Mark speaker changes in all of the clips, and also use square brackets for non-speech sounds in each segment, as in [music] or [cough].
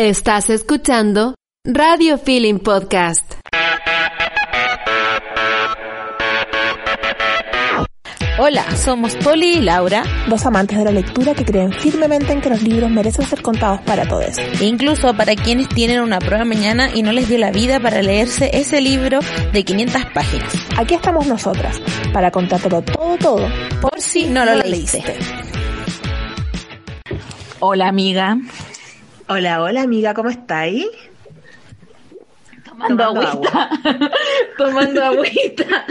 Speaker 1: Estás escuchando Radio Feeling Podcast.
Speaker 2: Hola, somos Poli y Laura,
Speaker 3: dos amantes de la lectura que creen firmemente en que los libros merecen ser contados para todos.
Speaker 2: E incluso para quienes tienen una prueba mañana y no les dio la vida para leerse ese libro de 500 páginas.
Speaker 3: Aquí estamos nosotras, para contártelo todo, todo,
Speaker 2: por si no lo leíste. Hola amiga.
Speaker 3: Hola, hola amiga, ¿cómo estáis?
Speaker 2: Tomando, agüita. [laughs] Tomando agüita.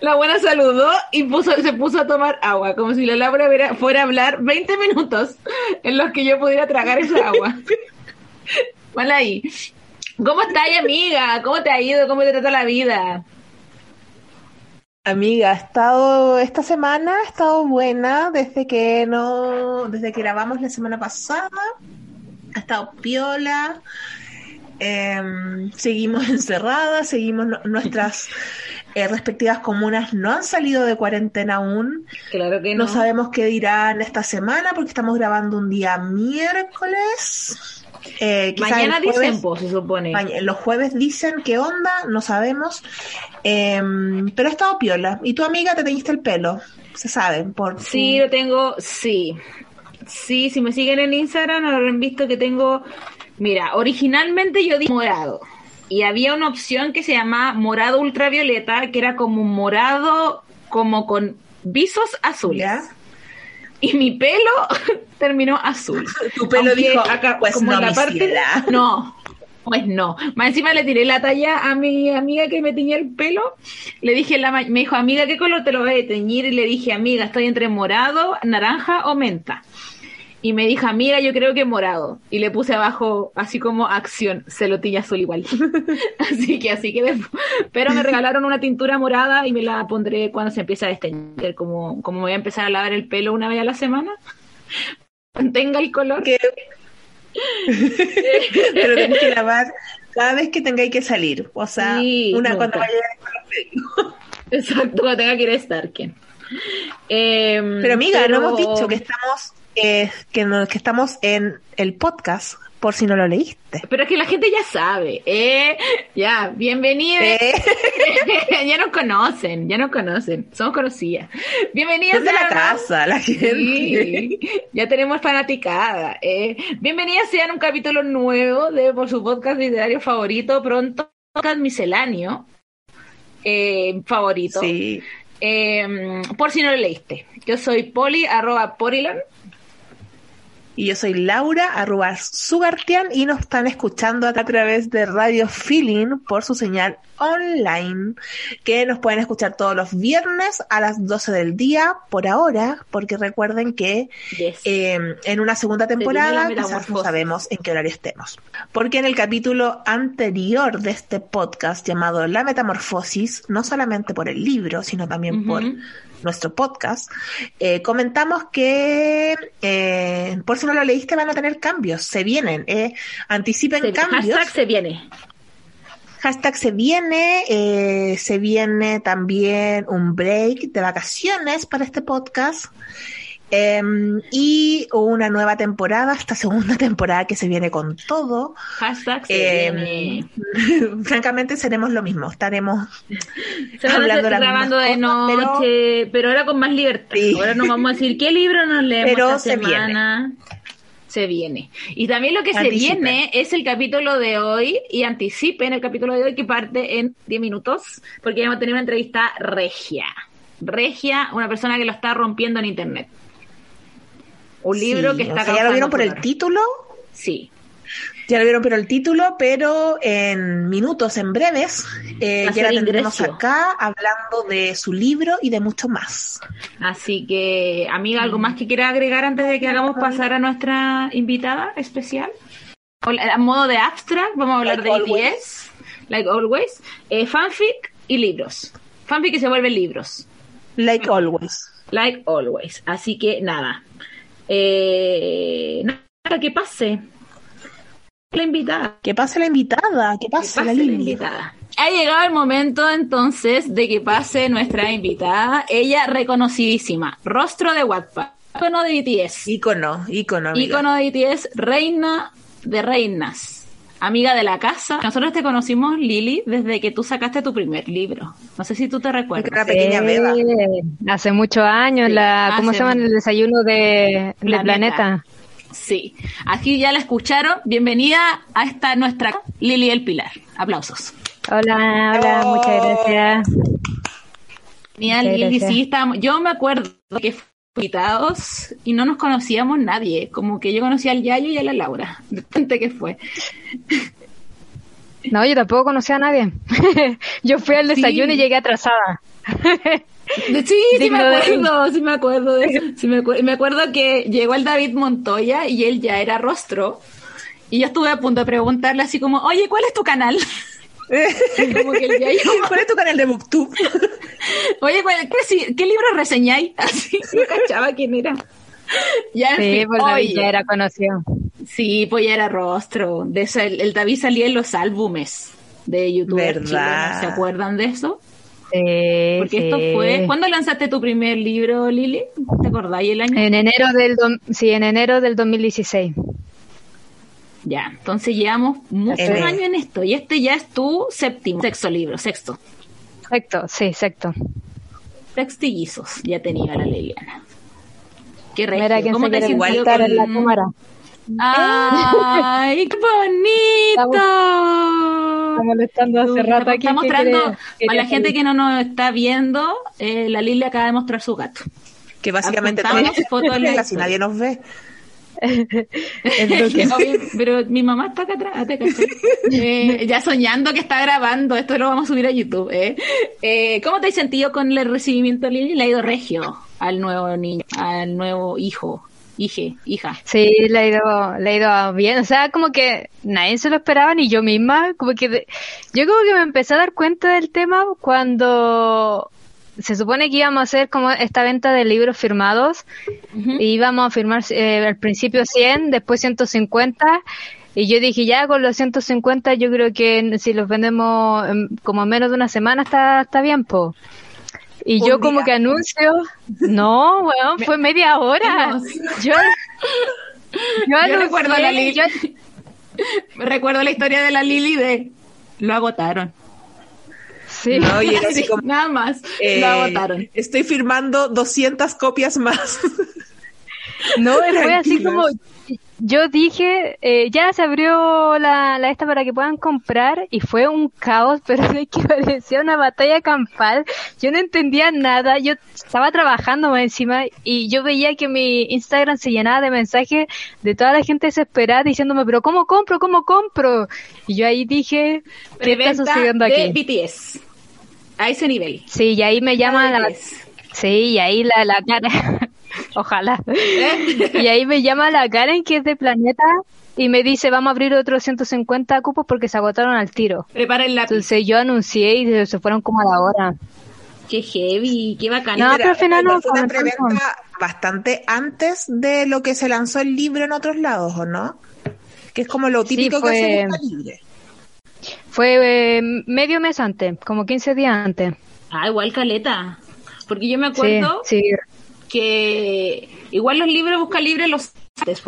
Speaker 2: La buena saludó y puso, se puso a tomar agua, como si la Laura fuera a hablar 20 minutos en los que yo pudiera tragar esa agua. [laughs] Vale ahí. ¿Cómo estás, amiga? ¿Cómo te ha ido? ¿Cómo te trata la vida?
Speaker 3: Amiga, ha estado esta semana ha estado buena desde que no desde que grabamos la semana pasada. Ha estado piola. Em, seguimos [laughs] encerradas, seguimos nuestras eh, respectivas comunas no han salido de cuarentena aún.
Speaker 2: Claro que no.
Speaker 3: No sabemos qué dirán esta semana porque estamos grabando un día miércoles.
Speaker 2: Eh, Mañana dicen, pues, se supone.
Speaker 3: los jueves dicen qué onda, no sabemos. Em, pero ha estado piola. ¿Y tu amiga te teñiste el pelo? Se saben. Por
Speaker 2: sí, lo tengo, sí. Sí, si me siguen en Instagram habrán visto que tengo. Mira, originalmente yo di morado y había una opción que se llamaba morado ultravioleta, que era como un morado, como con visos azules. Y mi pelo [laughs] terminó azul. [laughs]
Speaker 3: Tu pelo dijo, acá, pues como no, la parte, [laughs]
Speaker 2: no, pues no. Más encima le tiré la talla a mi amiga que me teñía el pelo. Le dije, la, me dijo, amiga, ¿qué color te lo voy a teñir? Y le dije, amiga, estoy entre morado, naranja o menta y me dijo, amiga, yo creo que morado. Y le puse abajo, así como acción, celotilla azul igual. [laughs] así que así que Pero me regalaron una tintura morada y me la pondré cuando se empiece a desteñir, como, como voy a empezar a lavar el pelo una vez a la semana. Tenga el color. [laughs]
Speaker 3: Pero tenés que lavar cada vez que tengáis que salir. O sea, una cuando vaya
Speaker 2: a Exacto, cuando tenga que ir a estar.
Speaker 3: Eh, pero amiga, no hemos dicho que estamos que, que estamos en el podcast, por si no lo leíste.
Speaker 2: Pero es que la gente ya sabe, ¿eh? Ya, bienvenidos. ¿Eh? [laughs] ya nos conocen, ya nos conocen, somos conocidas. Bienvenidos
Speaker 3: a la casa, la gente.
Speaker 2: ya tenemos fanaticada. ¿eh? Bienvenidas sean un capítulo nuevo de por su podcast literario favorito, pronto, podcast misceláneo eh, favorito.
Speaker 3: Sí.
Speaker 2: Eh, por si no lo leíste. Yo soy Poli, arroba Porilan.
Speaker 3: Y yo soy Laura, arroba Sugartian, y nos están escuchando a través de Radio Feeling por su señal online, que nos pueden escuchar todos los viernes a las 12 del día, por ahora, porque recuerden que em, en una segunda temporada quizás no sabemos en qué horario estemos. Porque en el capítulo anterior de este podcast llamado La Metamorfosis, no solamente por el libro, sino también por nuestro podcast, eh, comentamos que, eh, por si no lo leíste, van a tener cambios, se vienen, eh, anticipen cambios.
Speaker 2: Hashtag se viene.
Speaker 3: Hashtag se viene, eh, se viene también un break de vacaciones para este podcast. Em, y una nueva temporada, esta segunda [laughs] temporada que se viene con todo.
Speaker 2: Hashtag se em, viene. [laughs]
Speaker 3: francamente seremos lo mismo, estaremos [laughs]
Speaker 2: hablando grabando de noche, pero, ahora con más libertad. Ahora nos vamos a decir qué libro nos leemos esta semana. Se viene. Y también lo que se viene es el capítulo de hoy y anticipen el capítulo de hoy que parte en 10 minutos porque vamos a tener una entrevista regia. Regia, una persona que lo está rompiendo en internet. Un libro que está...
Speaker 3: ¿Ya lo vieron por el título?
Speaker 2: Sí.
Speaker 3: Ya lo vieron por el título, pero en minutos, en breves, eh, ya la tendremos acá hablando de su libro y de mucho más.
Speaker 2: Así que, amiga, ¿algo más que quiera agregar antes de que hagamos pasar a nuestra invitada especial? A modo de abstract, vamos a hablar de always. like always, eh, fanfic y libros. Fanfic que se vuelven libros.
Speaker 3: Like always.
Speaker 2: Like always. Así que nada, eh, nada, que pase. La invitada.
Speaker 3: Que pase la invitada, que pase, la, invitada.
Speaker 2: Ha llegado el momento entonces de que pase nuestra invitada, ella reconocidísima, rostro de Wattpad, icono de BTS.
Speaker 3: Icono, icono.
Speaker 2: Icono de BTS, reina de reinas, amiga de la casa. Nosotros te conocimos, Lili, desde que tú sacaste tu primer libro. No sé si tú te recuerdas.
Speaker 3: Una pequeña beba.
Speaker 4: hace muchos años, la, ¿cómo
Speaker 2: Hace-
Speaker 4: se llama el desayuno de, de
Speaker 2: Planeta. Sí, aquí ya la escucharon. Bienvenida a esta nuestra Lili el Pilar. Aplausos.
Speaker 4: Hola, hola,
Speaker 3: Oh.
Speaker 4: muchas gracias.
Speaker 2: Genial,
Speaker 4: Muchas
Speaker 2: Lili,
Speaker 4: gracias.
Speaker 2: sí, estábamos, yo me acuerdo que fuimos invitados y no nos conocíamos nadie, como que yo conocía al Yayo y a la Laura, [laughs] de tanto que fue.
Speaker 4: No, yo tampoco conocía a nadie. [laughs] yo fui al desayuno
Speaker 2: Sí.
Speaker 4: y llegué atrasada. [laughs]
Speaker 2: Sí, sí me
Speaker 4: de-
Speaker 2: acuerdo, sí me acuerdo de eso. [laughs] Sí me, acu- me acuerdo que llegó el David Montoya y él ya era rostro. Y yo estuve a punto de preguntarle así como, oye, ¿cuál es tu canal? [laughs] Como que
Speaker 3: ¿Cuál es tu canal de Booktube? [laughs]
Speaker 2: oye, ¿cuál- qué, si- ¿qué libro reseñáis? Así, no cachaba quién era. Ya, en
Speaker 4: Sí,
Speaker 2: fin,
Speaker 4: pues David
Speaker 2: oye.
Speaker 4: ya era conocido.
Speaker 2: Sí, pues ya era rostro. De eso, el, el David salía en los álbumes de YouTube.
Speaker 3: ¿Verdad?
Speaker 2: ¿Se acuerdan de eso?
Speaker 4: Sí,
Speaker 2: Porque esto
Speaker 4: sí.
Speaker 2: fue. ¿Cuándo lanzaste tu primer libro, Lili? ¿Te acordáis el año?
Speaker 4: En enero del do- sí, en enero del 2016.
Speaker 2: Ya, entonces llevamos muchos
Speaker 3: En-
Speaker 2: años en esto. Y este ya es tu séptimo, sexto libro, sexto.
Speaker 4: Exacto, sí, exacto.
Speaker 2: Sextillizos, ya tenía la Liliana. Qué regio. ¿Cómo te
Speaker 4: en la
Speaker 2: con-
Speaker 4: cámara.
Speaker 2: ¡Ay, qué bonito!
Speaker 4: Está molestando hace rato aquí.
Speaker 2: Está
Speaker 4: ¿qué
Speaker 2: mostrando a la gente que no nos está viendo, eh, la Lili acaba de mostrar su gato.
Speaker 3: Que básicamente todas
Speaker 2: fotos [laughs]
Speaker 3: casi nadie nos ve. [laughs]
Speaker 2: Pero mi mamá está acá atrás. Eh, ya soñando que está grabando, esto lo vamos a subir a YouTube. ¿eh? Eh, ¿Cómo te has sentido con el recibimiento, Lili? Le ha ido regio al nuevo niño, al nuevo hijo, hije, hija.
Speaker 4: Sí, le ha ido, le ha ido bien. O sea, como que nadie se lo esperaba, ni yo misma. Como que de- yo como que me empecé a dar cuenta del tema cuando se supone que íbamos a hacer como esta venta de libros firmados. Y íbamos a firmar eh, al principio 100, después 150. Y yo dije, ya con los 150 yo creo que si los vendemos en como en menos de una semana está, está bien, po. Y yo como que anuncio, no, weón, fue media hora. [laughs] Yo, yo, anuncié,
Speaker 2: recuerdo la Lili.
Speaker 4: yo- [laughs]
Speaker 2: Recuerdo la historia de la Lili de lo agotaron.
Speaker 4: sí.
Speaker 3: No, y era [laughs] así
Speaker 2: Sí,
Speaker 3: como,
Speaker 2: Nada más,
Speaker 3: eh,
Speaker 2: lo agotaron.
Speaker 3: Estoy firmando 200 copias más.
Speaker 4: No, [laughs] fue así como, yo dije, eh, ya se abrió la, la esta para que puedan comprar y fue un caos, [laughs] pero de que parecía una batalla campal. Yo no entendía nada, yo estaba trabajando más encima y yo veía que mi Instagram se llenaba de mensajes de toda la gente desesperada diciéndome, pero ¿cómo compro? ¿Cómo compro? Y yo ahí dije, ¿qué está sucediendo
Speaker 2: de
Speaker 4: aquí?
Speaker 2: BTS. A ese nivel.
Speaker 4: Sí, y ahí me llama la, sí, y ahí la, la cara, [laughs] ojalá.
Speaker 2: ¿Eh? [laughs]
Speaker 4: Y ahí me llama la Karen, que es de Planeta, y me dice, vamos a abrir otros 150 cupos porque se agotaron al tiro.
Speaker 2: Prepara el lápiz.
Speaker 4: Entonces yo anuncié y se fueron como a la hora.
Speaker 2: Qué heavy, qué bacán.
Speaker 4: No, pero al final no
Speaker 3: fue una preventa bastante antes de lo que se lanzó el libro en otros lados, ¿o no? Que es como lo
Speaker 4: Sí,
Speaker 3: típico
Speaker 4: fue-
Speaker 3: que hace Busca Libre.
Speaker 4: Fue eh, medio mes antes, como 15 días antes.
Speaker 2: Ah, igual caleta. Porque yo me
Speaker 4: Sí,
Speaker 2: acuerdo
Speaker 4: sí.
Speaker 2: Que igual los libros busca libre los antes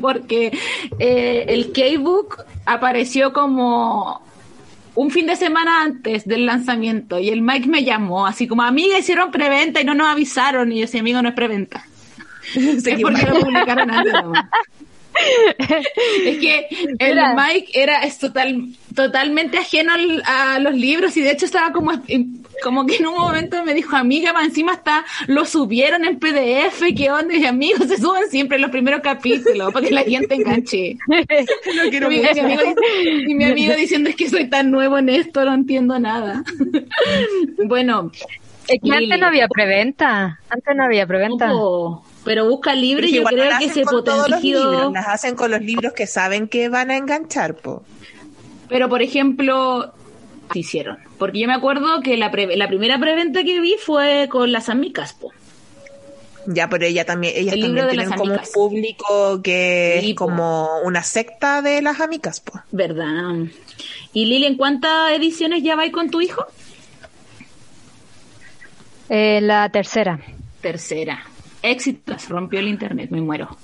Speaker 2: porque eh, el K-Book apareció como un fin de semana antes del lanzamiento y el Mike me llamó así como amiga hicieron preventa y no nos avisaron y yo decía amigo no es preventa [laughs] es porque lo publicaron antes [laughs] es que el
Speaker 4: Mira.
Speaker 2: Mike era es total totalmente ajeno al- a los libros y de hecho estaba como como que en un momento me dijo amiga más encima está lo subieron en PDF qué onda y amigos se suben siempre los primeros capítulos para que la gente enganche [laughs]
Speaker 3: Lo quiero
Speaker 2: y, mi,
Speaker 3: mucho.
Speaker 2: amigo, y mi amigo diciendo es que soy tan nuevo en esto no entiendo nada [laughs] bueno
Speaker 4: Es que antes no había preventa. Antes no había preventa.
Speaker 2: ojo, pero busca libre
Speaker 3: Pero
Speaker 2: yo
Speaker 3: igual no
Speaker 2: creo
Speaker 3: las
Speaker 2: que se potenció
Speaker 3: las hacen con los libros que saben que van a enganchar, po.
Speaker 2: Pero, por ejemplo, hicieron. Porque yo me acuerdo que la, pre- la primera preventa que vi fue con las amigas, po.
Speaker 3: Ya, pero ella también, ellas
Speaker 2: El libro
Speaker 3: también
Speaker 2: de
Speaker 3: tienen
Speaker 2: las
Speaker 3: como un público que
Speaker 2: Sí,
Speaker 3: es
Speaker 2: po.
Speaker 3: como una secta de las amigas, po.
Speaker 2: ¿Verdad? Y Lili, ¿en cuántas ediciones ya vais con tu hijo?
Speaker 4: Eh, la tercera.
Speaker 2: Tercera. Éxitos, rompió el internet, me muero.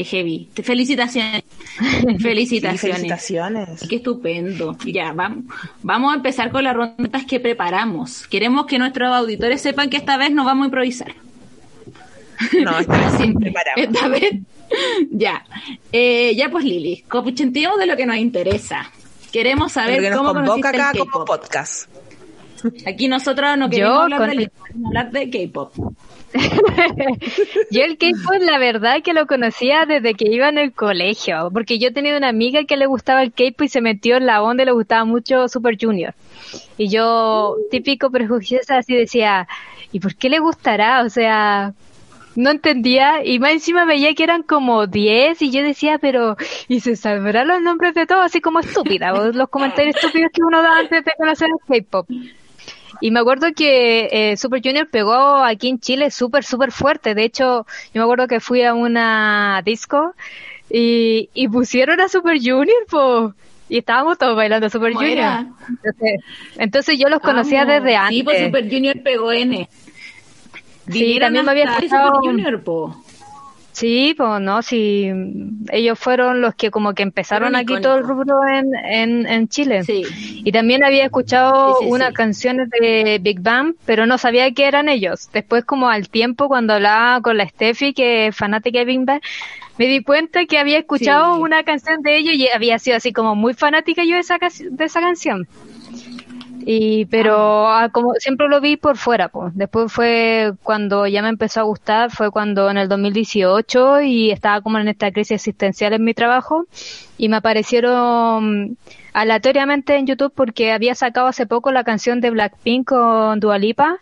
Speaker 2: Qué heavy. Te- Felicitaciones. [laughs] Felicitaciones.
Speaker 3: Felicitaciones.
Speaker 2: Qué estupendo. Ya, vamos, vamos a empezar con las rondas que preparamos. Queremos que nuestros auditores sepan que esta vez no vamos a improvisar.
Speaker 3: No, [laughs]
Speaker 2: Sí,
Speaker 3: preparado.
Speaker 2: Esta vez. Ya. Eh, ya pues Lili, copuchentemos de lo que nos interesa. Queremos saber
Speaker 3: que nos
Speaker 2: cómo
Speaker 3: convoca
Speaker 2: el
Speaker 3: acá como podcast.
Speaker 2: Aquí nosotros no
Speaker 4: Yo
Speaker 2: queremos hablar
Speaker 4: con-
Speaker 2: de hablar de K-pop. [laughs]
Speaker 4: Yo el K-pop, la verdad que lo conocía desde que iba en el colegio, porque yo tenía una amiga que le gustaba el K-pop y se metió en la onda y le gustaba mucho Super Junior. Y yo, típico prejuiciosa, así decía, ¿y por qué le gustará? O sea, no entendía y más encima veía que eran como 10 y yo decía, pero ¿y se sabrán los nombres de todos? Así como estúpida, los comentarios estúpidos que uno da antes de conocer el K-pop. Y me acuerdo que eh, Super Junior pegó aquí en Chile súper, súper fuerte. De hecho, yo me acuerdo que fui a una disco y, y pusieron a Super Junior, po. Y estábamos todos bailando Super
Speaker 2: ¿Cómo
Speaker 4: Junior.
Speaker 2: era?
Speaker 4: Entonces, entonces yo los conocía
Speaker 2: Vamos.
Speaker 4: desde antes.
Speaker 2: Sí, pues Super Junior pegó N.
Speaker 4: Sí, también me había escuchado-
Speaker 2: Super Junior, po.
Speaker 4: Sí, pues no, sí. Ellos fueron los que como que empezaron aquí todo el rubro en, en, en Chile.
Speaker 2: Sí.
Speaker 4: Y también había escuchado
Speaker 2: Sí, sí,
Speaker 4: unas canciones de Big Bang, pero no sabía que eran ellos. Después, como al tiempo, cuando hablaba con la Steffi, que es fanática de Big Bang, me di cuenta que había escuchado una canción de ellos y había sido así como muy fanática yo de esa, de esa canción. Y, pero ah, como siempre lo vi por fuera, pues. Después fue cuando ya me empezó a gustar, fue cuando en el 2018 y estaba como en esta crisis existencial en mi trabajo y me aparecieron aleatoriamente en YouTube porque había sacado hace poco la canción de Blackpink con Dua Lipa.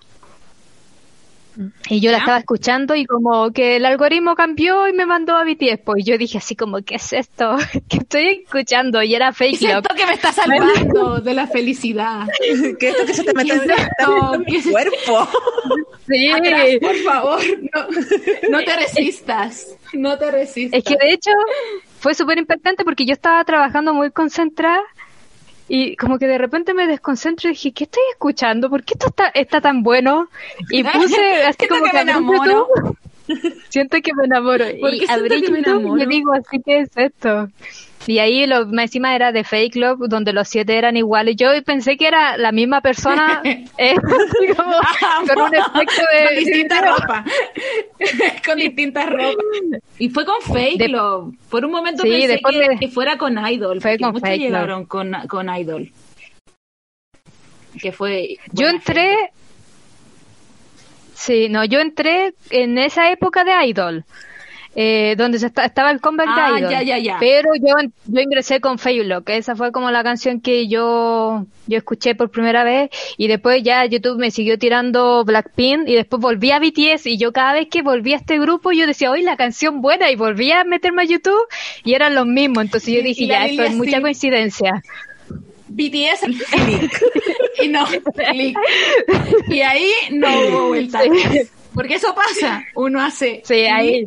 Speaker 4: Y yo la estaba escuchando y como que el algoritmo cambió y me mandó a BTS. Pues yo dije así como, ¿qué es esto? [laughs] que estoy escuchando? Y era Fake Love.
Speaker 2: Siento que me está salvando de la felicidad. [laughs]
Speaker 3: ¿Qué es esto que se te mete en
Speaker 2: ¿Qué es esto? ¿Qué es
Speaker 3: el cuerpo? [laughs]
Speaker 4: Sí.
Speaker 2: Atrás, por favor, no, no te resistas. No te resistas.
Speaker 4: Es que de hecho fue súper impactante porque yo estaba trabajando muy concentrada y como que de repente me desconcentro y dije, ¿qué estoy escuchando? ¿Por qué esto está, está tan bueno? Y [laughs] puse así como
Speaker 2: que
Speaker 4: que,
Speaker 2: me enamoro. [laughs]
Speaker 4: Siento que me enamoro.
Speaker 2: ¿Por
Speaker 4: Y
Speaker 2: qué
Speaker 4: abrí
Speaker 2: que me
Speaker 4: y digo, así que es esto. Y ahí lo, más encima era de Fake Love, donde los siete eran iguales. Yo pensé que era la misma persona, [laughs] eh, como, con un efecto de...
Speaker 2: con distinta ropa. [laughs] con distintas ropas. Y fue con Fake
Speaker 4: De-
Speaker 2: Love. Por un momento
Speaker 4: Sí,
Speaker 2: pensé que,
Speaker 4: me-
Speaker 2: que fuera con Idol.
Speaker 4: Fue con
Speaker 2: muchos
Speaker 4: Fake Love.
Speaker 2: llegaron con, con Idol. Que fue.
Speaker 4: Yo entré.
Speaker 2: gente.
Speaker 4: Sí, no, yo entré en esa época de Idol. Eh, donde se esta- estaba el comeback
Speaker 2: Ah,
Speaker 4: de Idol.
Speaker 2: ya, ya, ya.
Speaker 4: Pero yo, yo ingresé con que esa fue como la canción que yo, yo escuché por primera vez. Y después ya YouTube me siguió tirando Blackpink y después volví a BTS. Y yo cada vez que volví a este grupo, yo decía, oye, la canción buena. Y volví a meterme a YouTube y eran los mismos. Entonces yo [laughs] dije, ya, esto es mucha coincidencia.
Speaker 2: BTS [laughs] y no. Y ahí no hubo vuelta. Porque eso pasa. Uno hace
Speaker 4: Sí, ahí.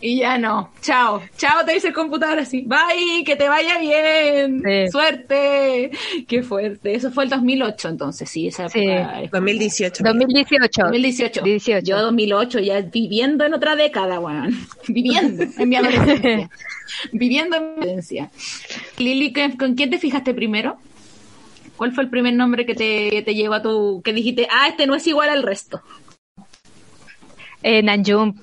Speaker 2: Y ya no. Chao. Chao, te dice el computador así. Bye, que te vaya bien.
Speaker 4: Sí.
Speaker 2: Suerte. Qué fuerte. Eso fue el 2008 entonces, sí, esa
Speaker 4: Sí.
Speaker 2: época es
Speaker 3: 2018.
Speaker 4: 2018.
Speaker 2: 2018.
Speaker 4: 18.
Speaker 2: Yo 2008 ya viviendo en otra década, weón. [laughs] Viviendo en mi adolescencia. [laughs] viviendo en mi adolescencia. Lili, ¿con quién te fijaste primero? ¿Cuál fue el primer nombre que te, que te llegó a tu... que dijiste, ah, este no es igual al resto?
Speaker 4: Eh, Nanjum.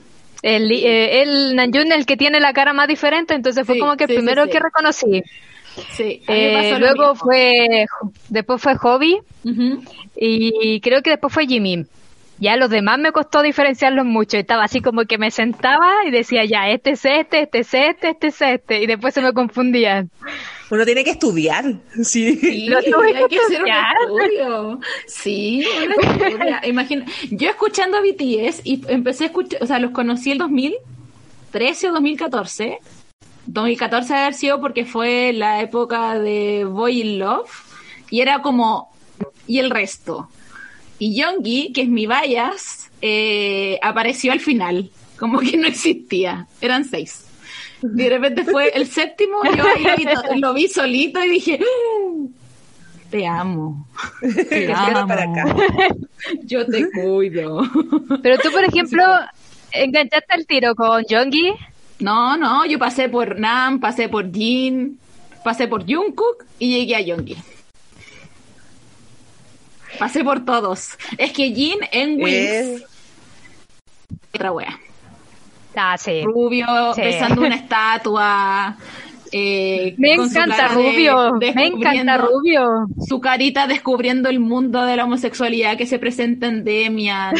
Speaker 4: El, eh, el el que tiene la cara más diferente, entonces fue
Speaker 2: Sí,
Speaker 4: como que
Speaker 2: sí,
Speaker 4: primero
Speaker 2: sí.
Speaker 4: que reconocí.
Speaker 2: Sí.
Speaker 4: Eh, luego fue, después fue Hobby y creo que después fue Jimmy. Ya los demás me costó diferenciarlos mucho. Estaba así como que me sentaba y decía, ya, este es este, este es este, este es este. Y después se me confundían.
Speaker 3: Uno tiene que estudiar. [laughs] Sí.
Speaker 2: Sí,
Speaker 4: Lo tuve
Speaker 2: hay
Speaker 4: que
Speaker 2: que hacer un
Speaker 4: estudiar.
Speaker 2: estudio. Sí. Imagina, yo escuchando a BTS y empecé a escuchar, o sea, los conocí el 2013 o 2014. 2014 debe haber sido porque fue la época de Boy in Love y era como, y el resto. Y Yoongi, que es mi bias, eh, apareció al final, como que no existía, eran seis. De repente fue el séptimo, yo ahí lo, lo vi solito y dije, "Ah, te amo, te [laughs] amo,
Speaker 3: para acá. [laughs]
Speaker 2: yo te cuido.
Speaker 4: Pero tú, por ejemplo, enganchaste el tiro con Jongi.
Speaker 2: No, no, yo pasé por Nam, pasé por Jin, pasé por Jungkook y llegué a Yongi. Pasé por todos. Es que Jin en Wings,
Speaker 3: Eh,
Speaker 2: otra wea.
Speaker 4: Ah, sí.
Speaker 2: Rubio
Speaker 4: Sí.
Speaker 2: besando una [laughs] estatua. eh,
Speaker 4: Me encanta
Speaker 2: de-
Speaker 4: Rubio, me encanta Rubio.
Speaker 2: Su carita descubriendo el mundo de la homosexualidad que se presenta en Demian.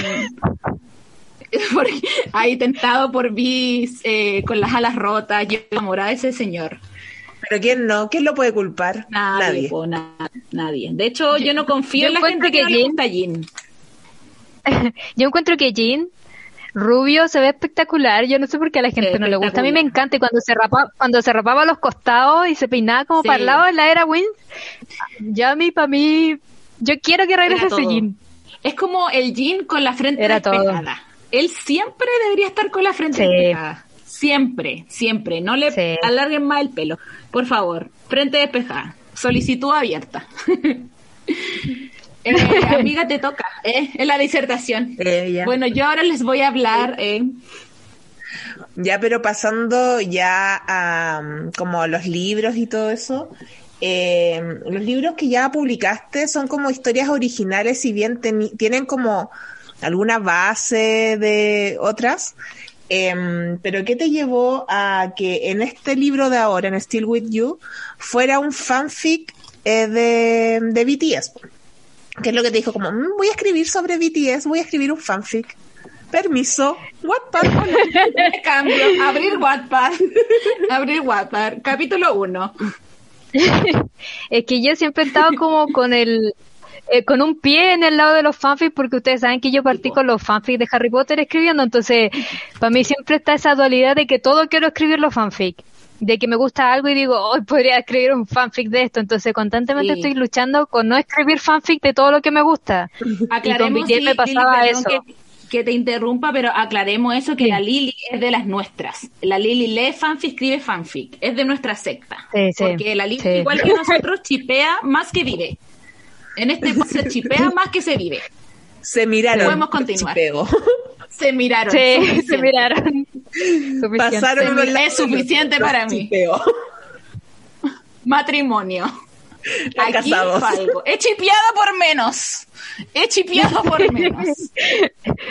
Speaker 2: [laughs] Ahí tentado por bis, eh, con las alas rotas, yo enamorada de ese señor.
Speaker 3: Pero ¿quién no? ¿Quién lo puede culpar?
Speaker 2: Nadie, po, na- nadie. De hecho, yo no confío
Speaker 4: yo
Speaker 2: en la gente que,
Speaker 4: que
Speaker 2: le gusta Jin. [laughs]
Speaker 4: Yo encuentro que Jean rubio se ve espectacular. Yo no sé por qué a la gente no le gusta. A mí me encanta y cuando se rapa, cuando se rapaba los costados y se peinaba como
Speaker 2: Sí.
Speaker 4: para el lado en la era Wins. Ya a mí, para mí, yo quiero que regrese ese. Jean.
Speaker 2: Es como el Jin con la frente
Speaker 4: Era todo.
Speaker 2: Él siempre debería estar con la frente
Speaker 4: Sí.
Speaker 2: despejada. Siempre, siempre. No le
Speaker 4: Sí.
Speaker 2: alarguen más el pelo. Por favor, frente despejada. Solicitud abierta. [laughs] Eh, amiga, te toca. ¿eh? Es la disertación.
Speaker 3: Eh.
Speaker 2: Bueno, yo ahora les voy a hablar. eh,
Speaker 3: Ya, pero pasando ya a mm, como los libros y todo eso, eh, los libros que ya publicaste son como historias originales, si bien tienen como alguna base de otras. Em, pero ¿qué te llevó a que en este libro de ahora, en Still With You, fuera un fanfic eh, de, de BTS? ¿Qué es lo que te dijo? Como, "Mm, voy a escribir sobre BTS, voy a escribir un fanfic. Permiso, Wattpad.
Speaker 2: me [laughs] cambio. Abrir Wattpad. [laughs] Abrir Wattpad. Capítulo 1. [laughs]
Speaker 4: Es que yo siempre he estado como con el eh, con un pie en el lado de los fanfics porque ustedes saben que yo partí con los fanfics de Harry Potter escribiendo, entonces para mí siempre está esa dualidad de que todo quiero escribir los fanfics, de que me gusta algo y digo, hoy podría escribir un fanfic de esto, entonces constantemente
Speaker 2: Sí.
Speaker 4: estoy luchando con no escribir fanfic de todo lo que me gusta. y con
Speaker 2: Aclaremos,
Speaker 4: BTS
Speaker 2: Lili,
Speaker 4: me pasaba
Speaker 2: Lili,
Speaker 4: eso.
Speaker 2: Que, que te interrumpa, pero aclaremos eso, que
Speaker 4: Sí.
Speaker 2: la Lili es de las nuestras. La Lili lee fanfic, escribe fanfic. Es de nuestra secta.
Speaker 4: Sí,
Speaker 2: Porque la Lili, igual que nosotros, chipea más que vive. En este [laughs] se chipea más que se vive.
Speaker 3: Se miraron.
Speaker 2: Podemos continuar.
Speaker 3: chipeo. [laughs]
Speaker 2: Se miraron.
Speaker 4: Sí,
Speaker 2: suficiente.
Speaker 4: se miraron. Suficiente.
Speaker 3: Pasaron unos
Speaker 2: es suficiente para mí.
Speaker 3: chipeo. [laughs]
Speaker 2: Matrimonio. Aquí
Speaker 3: casados.
Speaker 2: algo. He chipeado por menos. He chipeado por menos.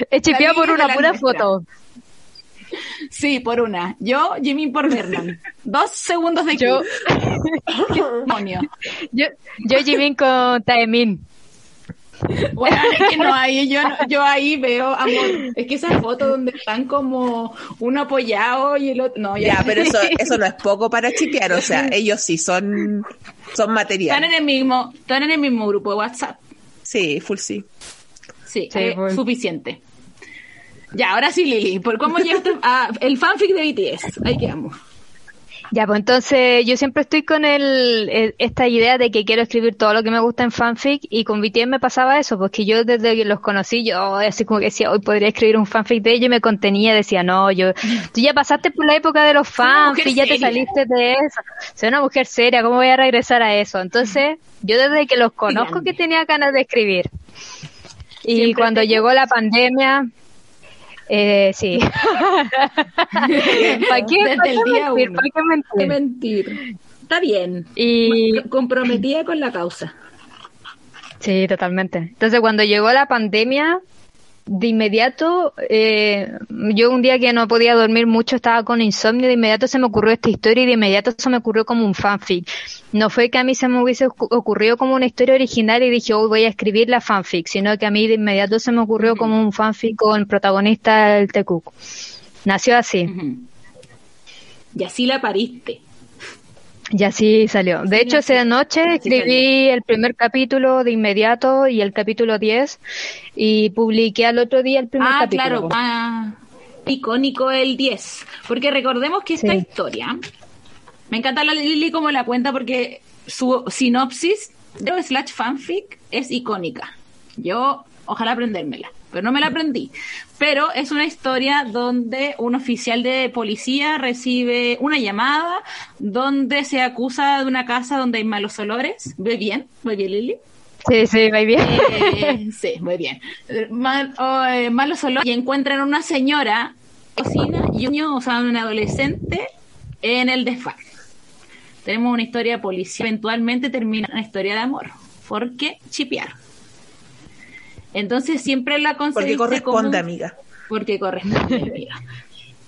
Speaker 4: He chipeado por una pura
Speaker 2: nuestra.
Speaker 4: foto.
Speaker 2: Sí, por una. Yo, Jimmy por Vernon. Dos segundos de
Speaker 4: Yo-. [laughs] Yo, yo Jimin con Taemin.
Speaker 2: Bueno, es que no hay, yo, no- yo ahí veo amor. Es que esa foto donde están como uno apoyado y el otro. No, ya.
Speaker 3: Ya, pero eso, [laughs] eso no es poco para chipear, o sea, ellos sí son, son
Speaker 2: Están en el mismo, están en el mismo grupo de WhatsApp.
Speaker 3: Sí, full sí.
Speaker 2: Sí,
Speaker 4: Sí,
Speaker 2: eh, suficiente. Ya, ahora sí, Lili, ¿por cómo llegaste a el fanfic de BTS? Ahí quedamos.
Speaker 4: Ya, pues entonces yo siempre estoy con el, el- esta idea de que quiero escribir todo lo que me gusta en fanfic y con BTS me pasaba eso, porque yo desde que los conocí, yo así como que decía, hoy podría escribir un fanfic de ellos y me contenía, decía, no, yo, tú ya pasaste por la época de los fanfics, ya te saliste de eso, soy una mujer seria, ¿cómo voy a regresar a eso? Entonces, yo desde que los conozco que tenía ganas de escribir. Y
Speaker 2: Siempre
Speaker 4: cuando
Speaker 2: te-
Speaker 4: llegó la pandemia, eh, sí. [laughs] ¿Para qué, para mentir? ¿Para qué mentir?
Speaker 2: Qué mentir. Está bien.
Speaker 4: Y
Speaker 2: Comprometida con la causa.
Speaker 4: sí, totalmente. Entonces, cuando llegó la pandemia, de inmediato, eh, yo un día que no podía dormir mucho, estaba con insomnio, de inmediato se me ocurrió esta historia y de inmediato se me ocurrió como un fanfic. No fue que a mí se me hubiese ocu- ocurrido como una historia original y dije, hoy voy a escribir la fanfic, sino que a mí de inmediato se me ocurrió como un fanfic con el protagonista el Tekuk. Nació así.
Speaker 2: Y así la pariste.
Speaker 4: Y así salió. De
Speaker 2: Sí,
Speaker 4: hecho, esa noche escribí el primer capítulo de inmediato y el capítulo 10 y publiqué al otro día el primer
Speaker 2: Ah,
Speaker 4: capítulo.
Speaker 2: claro. Ah, icónico el 10. Porque recordemos que esta
Speaker 4: Sí.
Speaker 2: historia, me encanta la Lili como la cuenta porque su sinopsis de slash fanfic es icónica. Yo, ojalá aprendérmela, pero no me la aprendí. Pero es una historia donde un oficial de policía recibe una llamada donde se acusa de una casa donde hay malos olores. ¿Ve bien? ¿Ve bien, Lili?
Speaker 4: Sí, sí, muy bien.
Speaker 2: Eh, sí, muy bien. Mal, oh, eh, malos olores y encuentran una señora cocina y un niño, o sea, un adolescente en el desfán. Tenemos una historia policial, eventualmente termina una historia de amor. ¿Por qué chipear? Entonces siempre la
Speaker 3: Porque
Speaker 2: concebiste
Speaker 3: corresponde,
Speaker 2: como-
Speaker 3: amiga.
Speaker 2: porque corresponde, amiga.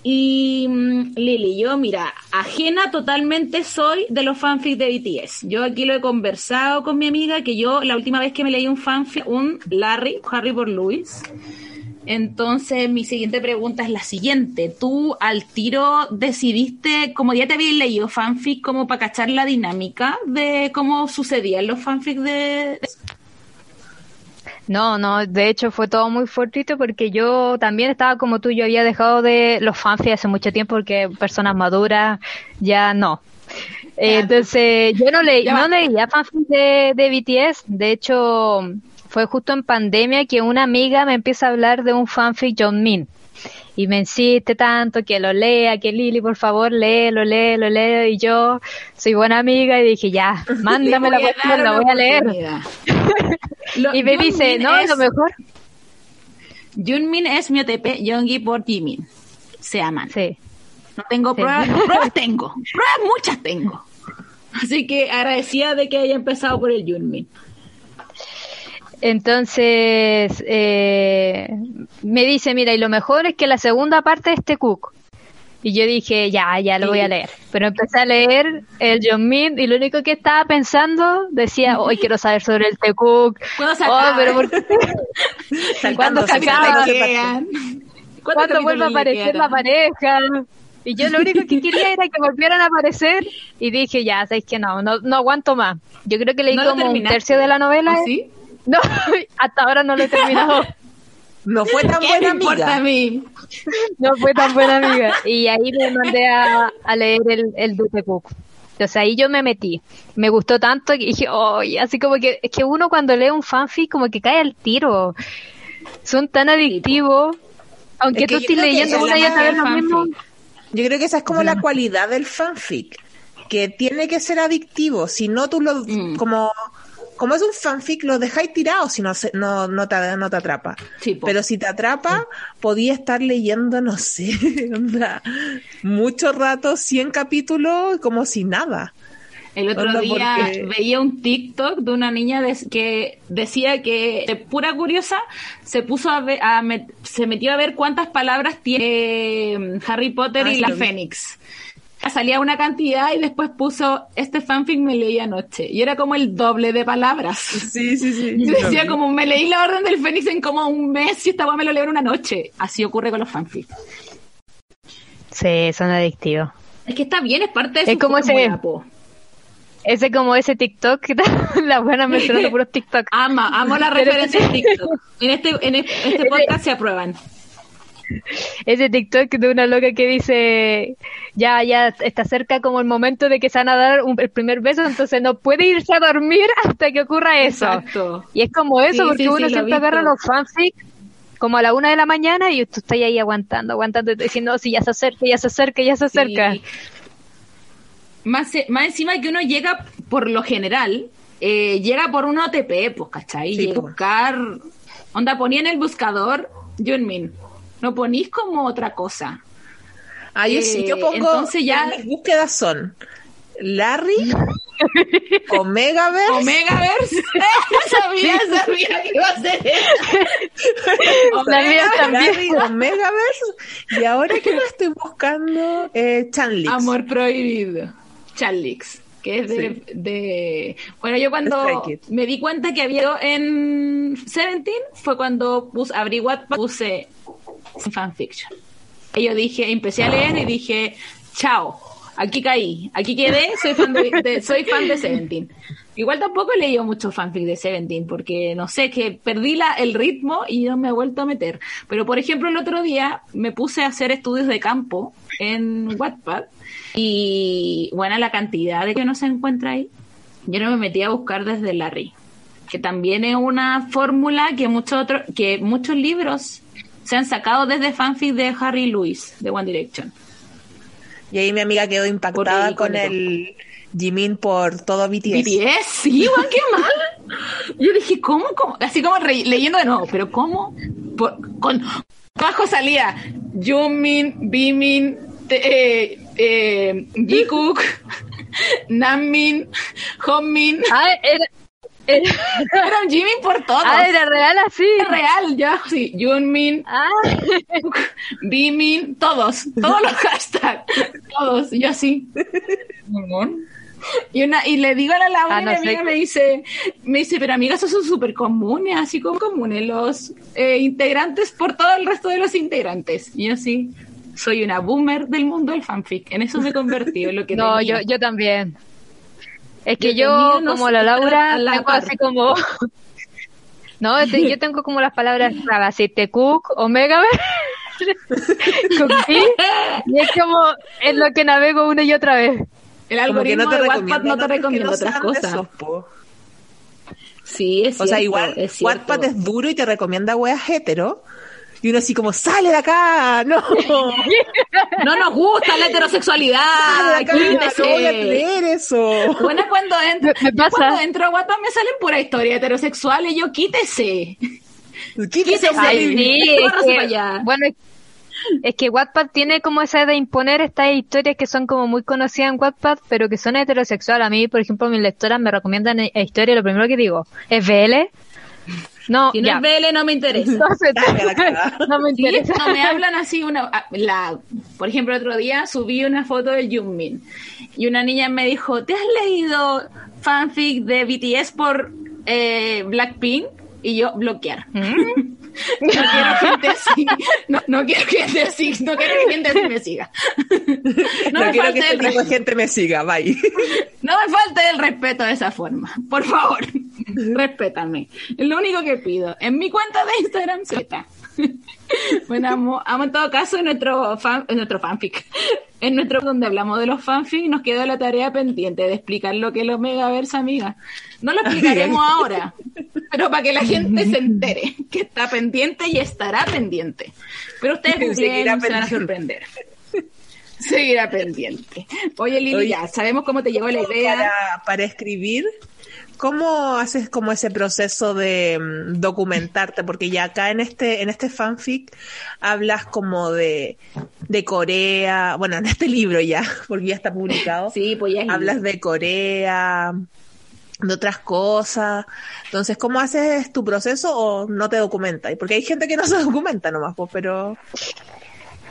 Speaker 2: Y mm, Lili, yo, mira, ajena totalmente soy de los fanfics de BTS. Yo aquí lo he conversado con mi amiga, que yo la última vez que me leí un fanfic, un Larry, Harry por Louis. Entonces, mi siguiente pregunta es la siguiente. ¿Tú al tiro decidiste, como ya te habías leído fanfic, como para cachar la dinámica de cómo sucedían los fanfics de...
Speaker 4: No, no, de hecho fue todo muy fortuito porque yo también estaba como tú, yo había dejado de los fanfics hace mucho tiempo porque personas maduras ya no. Eh, entonces, yo no, leí, no leía fanfics de, de BTS, de hecho fue justo en pandemia que una amiga me empieza a hablar de un fanfic John Min. Y me insiste tanto que lo lea, que Lili, por favor, léelo, léelo, léelo. Y yo soy buena amiga y dije, ya, [laughs] mándame la cuestión, la voy a leer. [laughs]
Speaker 2: Lo-
Speaker 4: Y me dice, no,
Speaker 2: es-
Speaker 4: lo mejor.
Speaker 2: Junmin es mi OTP, Yoongi por Jimin. Se aman.
Speaker 4: Sí.
Speaker 2: No tengo
Speaker 4: Sí.
Speaker 2: pruebas, [laughs] pruebas tengo. Pruebas muchas tengo. Así que agradecida de que haya empezado por el Junmin.
Speaker 4: Entonces, eh, me dice, mira, y lo mejor es que la segunda parte es este Cook. Y yo dije, ya, ya lo voy a leer. Pero empecé a leer el John Min y lo único que estaba pensando decía, hoy quiero saber sobre el T-Cook.
Speaker 2: ¿Cuándo se
Speaker 4: Oh,
Speaker 2: acaba?
Speaker 4: pero ¿por qué? [laughs] ¿Cuándo se acaba?
Speaker 3: capítulos de
Speaker 2: ¿Cuántos
Speaker 3: partida.
Speaker 2: ¿Cuántos
Speaker 4: ¿Cuándo vuelve a aparecer la pareja? Y yo lo único que quería era que volvieran a aparecer y dije, ya, sabéis que no, no, no aguanto más. Yo creo que leí
Speaker 2: ¿No lo
Speaker 4: como un tercio de la novela.
Speaker 2: ¿Ah, sí?
Speaker 4: No, [laughs] hasta ahora no lo he terminado.
Speaker 3: No fue tan
Speaker 2: ¿Qué
Speaker 3: buena
Speaker 2: importa a
Speaker 3: amiga.
Speaker 2: mí?
Speaker 4: No fue tan buena amiga. Y ahí me mandé a, a leer el, el Dute Cook. Entonces ahí yo me metí. Me gustó tanto que dije, oye, así como que es que uno cuando lee un fanfic como que cae al tiro. Son tan adictivos. Aunque
Speaker 3: Es que
Speaker 4: tú
Speaker 3: yo
Speaker 4: estés
Speaker 3: creo que
Speaker 4: leyendo una y otra vez lo mismo.
Speaker 3: Yo creo que esa es como la cualidad del fanfic, que tiene que ser adictivo, si no tú lo,
Speaker 2: Mm.
Speaker 3: como, como es un fanfic, lo dejáis tirado si no, se- no, no, te, no te atrapa.
Speaker 2: Sí.
Speaker 3: Pero si te atrapa, podía estar leyendo, no sé, [laughs] onda, mucho rato, 100 capítulos, como si nada.
Speaker 2: El otro
Speaker 3: Onda,
Speaker 2: día
Speaker 3: porque-
Speaker 2: veía un TikTok de una niña que decía que, de pura curiosa, se puso a ver, a met- se metió a ver cuántas palabras tiene eh, Harry Potter
Speaker 3: Ah,
Speaker 2: y la
Speaker 3: vi.
Speaker 2: Salía una cantidad y después puso, este fanfic me leí anoche. Y era como el doble de palabras.
Speaker 3: Sí, sí, sí. [laughs]
Speaker 2: Yo decía como, me leí la Orden del Fénix en como un mes y esta me lo leo en una noche. Así ocurre con los fanfics.
Speaker 4: Sí, son adictivos.
Speaker 2: Es que está bien, es parte de
Speaker 4: Es
Speaker 2: su
Speaker 4: como ese-
Speaker 2: po.
Speaker 4: Ese como ese TikTok que [laughs] la buena mencionando [laughs] puros TikTok.
Speaker 2: Ama, amo la referencia de TikTok. En este, en este, este podcast se aprueban. [laughs]
Speaker 4: Ese TikTok de una loca que dice, ya, ya está cerca como el momento de que se van a dar un- el primer beso, entonces no puede irse a dormir [laughs] hasta que ocurra eso.
Speaker 2: Exacto.
Speaker 4: Y es como eso,
Speaker 2: Sí,
Speaker 4: porque
Speaker 2: sí,
Speaker 4: uno
Speaker 2: sí,
Speaker 4: siempre agarra los fanfics como a la una de la mañana y tú estás ahí aguantando, aguantando, diciendo, "No, si ya se acerca, ya se acerca, ya se acerca.
Speaker 2: Más, e- más encima que uno llega, por lo general, eh, llega por un OTP, pues, ¿cachai? Y
Speaker 3: po.
Speaker 2: buscar, onda, ponía en el buscador Junmin. No ponís como otra cosa.
Speaker 3: Ah, yo sí, yo
Speaker 2: Eh,
Speaker 3: pongo,
Speaker 2: entonces ya-
Speaker 3: mis búsquedas son Larry, [laughs] Omegaverse,
Speaker 2: Omegaverse. [laughs] [laughs] sabía, sabía que iba a ser
Speaker 4: también.
Speaker 3: Larry, Omegaverse, y ahora que lo estoy buscando, eh, Chanlix.
Speaker 2: Amor prohibido. Charlix. Que es de,
Speaker 3: Sí.
Speaker 2: de- Bueno, yo cuando me di cuenta que había en Seventeen fue cuando puse, abrí Wattpad, puse fanfiction. Y yo dije, empecé a leer y dije, chao, aquí caí, aquí quedé, soy fan de, soy fan de Seventeen. Igual tampoco he leído mucho fanfic de Seventeen porque no sé, que perdí la, el ritmo y no me he vuelto a meter. Pero por ejemplo, el otro día me puse a hacer estudios de campo en Wattpad y bueno, la cantidad de que no se encuentra ahí. Yo no me metí a buscar desde Larry, que también es una fórmula que muchos otros, que muchos libros se han sacado desde fanfic de Harry Lewis de One Direction.
Speaker 3: Y ahí mi amiga quedó impactada con el Jimin por todo BTS.
Speaker 2: BTS, sí, qué mal. Yo dije, ¿cómo? cómo? Así como re- leyendo de nuevo, pero ¿cómo? Por- con, abajo salía Jumin, Bimin, te- eh, eh, Jikook, [laughs] Nammin, Hommin.
Speaker 4: Ah, era, era,
Speaker 2: Era un Jimin por todos.
Speaker 4: ah, era real así.
Speaker 2: Es real, ya, sí. Junmin,
Speaker 4: Ah, [laughs]
Speaker 2: Bimin, todos, todos los hashtags, todos, yo así. Y una, y le digo a la Laura,
Speaker 4: Ah,
Speaker 2: y mi
Speaker 4: sé
Speaker 2: amiga
Speaker 4: qué-
Speaker 2: me dice, me dice, pero amiga, esos son súper comunes, así como comunes, los eh, integrantes por todo el resto de los integrantes. Y yo sí, soy una boomer del mundo del fanfic, en eso me he convertido, en lo que [laughs]
Speaker 4: no,
Speaker 2: tenía.
Speaker 4: yo, yo también. Es que
Speaker 2: Yo
Speaker 4: como la Laura,
Speaker 2: la
Speaker 4: tengo
Speaker 2: par.
Speaker 4: así como... [laughs] No, este, yo tengo como las palabras clave, así, Cook, Omega, [laughs] Cookie, y es como, es lo que navego una y otra vez.
Speaker 2: El
Speaker 3: Como que
Speaker 2: algoritmo
Speaker 3: no te
Speaker 2: de Wattpad
Speaker 3: recomienda
Speaker 2: no te recomienda
Speaker 3: no
Speaker 2: otras cosas. Sí, es
Speaker 3: O sea, igual
Speaker 2: es cierto.
Speaker 3: Wattpad es duro y te recomienda weas hetero. Y uno así como, ¡sale de acá! ¡No! [laughs]
Speaker 2: No nos gusta la heterosexualidad.
Speaker 3: ¡Sale de acá! ¡No
Speaker 2: quítese.
Speaker 3: voy a leer eso!
Speaker 2: Bueno, cuando entro,
Speaker 4: Me- me pasa.
Speaker 2: cuando entro a Wattpad me salen pura historia heterosexual y yo quítese.
Speaker 3: Quítese
Speaker 2: Quítese.
Speaker 4: Ay, sí, es que-
Speaker 2: allá.
Speaker 4: bueno, es- es que Wattpad tiene como esa de imponer estas historias que son como muy conocidas en Wattpad, pero que son heterosexuales. A mí, por ejemplo, mis lectoras me recomiendan eh, historias, lo primero que digo, ¿es BL? No,
Speaker 2: Si no
Speaker 4: ya.
Speaker 2: es BL no me interesa.
Speaker 4: No [laughs] me
Speaker 2: Sí,
Speaker 4: interesa.
Speaker 2: no me hablan así una la por ejemplo otro día subí una foto de Jungmin y una niña me dijo ¿te has leído fanfic de BTS por eh, Blackpink? Y yo bloquear.
Speaker 4: Mm. [laughs]
Speaker 2: no quiero gente así no, no quiero gente así no quiero que gente así me siga. No,
Speaker 3: No,
Speaker 2: me
Speaker 3: quiero que
Speaker 2: falte
Speaker 3: este tipo de gente me siga, bye.
Speaker 2: no me falte el respeto de esa forma por favor [laughs] respétame. Es lo único que pido. En mi cuenta de Instagram está [laughs] bueno, amo, amo en todo caso en nuestro, fan, en nuestro fanfic. En nuestro donde hablamos de los fanfic nos quedó la tarea pendiente de explicar lo que es los Megaverse, amiga. No lo explicaremos ahora, pero para que la gente se [laughs] entere que está pendiente y estará pendiente. Pero ustedes
Speaker 3: Seguirá
Speaker 2: googleen, se van a sorprender. Seguirá pendiente. Oye, Lili, ya sabemos cómo te llegó la idea.
Speaker 3: Para, para escribir, ¿cómo haces como ese proceso de mm, documentarte? Porque ya acá en este, en este fanfic hablas como de, de Corea, bueno, [laughs] en este libro ya, porque ya está publicado.
Speaker 2: Sí, pues ya es
Speaker 3: hablas de Corea, de otras cosas. Entonces, ¿cómo haces tu proceso o no te documentas? Porque hay gente que no se documenta nomás, pues, pero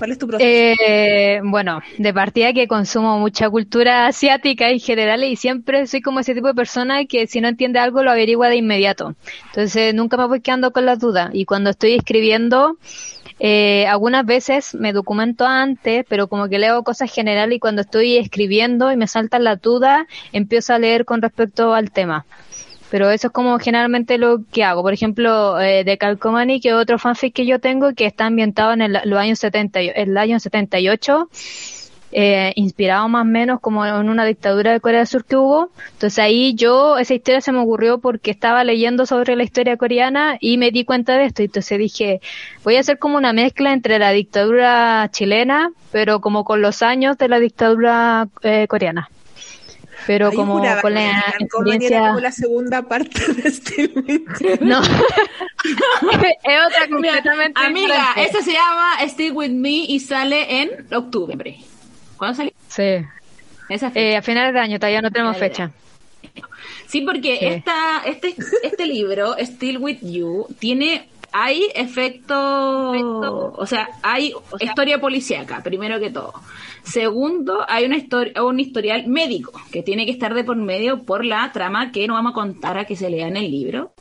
Speaker 3: ¿cuál es tu?
Speaker 4: Eh, bueno, de partida que consumo mucha cultura asiática en general y siempre soy como ese tipo de persona que si no entiende algo lo averigua de inmediato. Entonces nunca me voy quedando con las dudas y cuando estoy escribiendo eh, algunas veces me documento antes, pero como que leo cosas generales y cuando estoy escribiendo y me saltan las dudas, empiezo a leer con respecto al tema. Pero eso es como generalmente lo que hago. Por ejemplo, eh, de Calcomani, que es otro fanfic que yo tengo, que está ambientado en el, los años 70, y- el año 78, eh, inspirado más o menos como en una dictadura de Corea del Sur que hubo. Entonces ahí yo, esa historia se me ocurrió porque estaba leyendo sobre la historia coreana y me di cuenta de esto. Entonces dije, voy a hacer como una mezcla entre la dictadura chilena, pero como con los años de la dictadura eh, coreana. Pero como
Speaker 3: juraba
Speaker 4: con la experiencia...
Speaker 3: como la segunda parte de este.
Speaker 4: No. [laughs] es otra completamente
Speaker 2: Amiga, ese se llama Stick With Me y sale en octubre. ¿Cuándo sale?
Speaker 4: Sí.
Speaker 2: Esa fecha.
Speaker 4: Eh, a finales de año todavía no tenemos fecha.
Speaker 2: Sí, porque
Speaker 4: Sí.
Speaker 2: Esta, este, este libro, Still With You, tiene, hay efecto, o sea, hay historia policíaca, primero que todo. Segundo, hay una historia, un historial médico que tiene que estar de por medio por la trama que no vamos a contar a que se lea en el libro.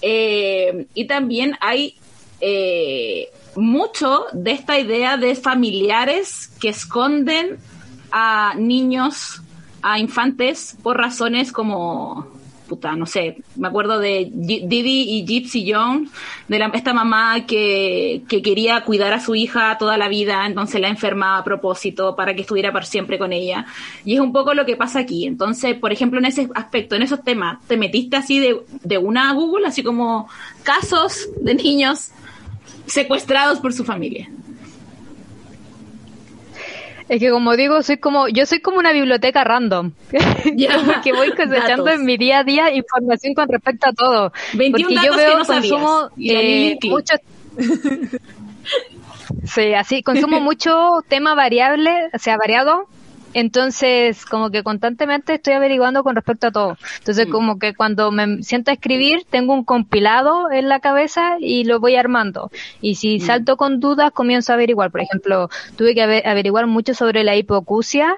Speaker 2: Eh, y también hay eh, mucho de esta idea de familiares que esconden a niños, a infantes, por razones como, puta, no sé, me acuerdo de Gi- Didi y Gypsy Jones, de la- esta mamá que, que quería cuidar a su hija toda la vida, entonces la enfermaba a propósito para que estuviera por siempre con ella. Y es un poco lo que pasa aquí. Entonces, por ejemplo, en ese aspecto, en esos temas, te metiste así de, de una a Google, así como casos de niños secuestrados por su familia.
Speaker 4: Es que como digo, soy como, yo soy como una biblioteca random. [laughs] Como que voy [laughs] cosechando
Speaker 2: Datos.
Speaker 4: en mi día a día información con respecto a todo.
Speaker 2: 21
Speaker 4: Porque yo veo,
Speaker 2: que no
Speaker 4: consumo eh, mucho, [laughs] Sí, así consumo mucho tema variable, o sea, variado. Entonces, como que constantemente estoy averiguando con respecto a todo. Entonces,
Speaker 2: Mm.
Speaker 4: como que cuando me siento a escribir, tengo un compilado en la cabeza y lo voy armando. Y si salto con dudas, comienzo a averiguar. Por ejemplo, tuve que ave- averiguar mucho sobre la hipoacusia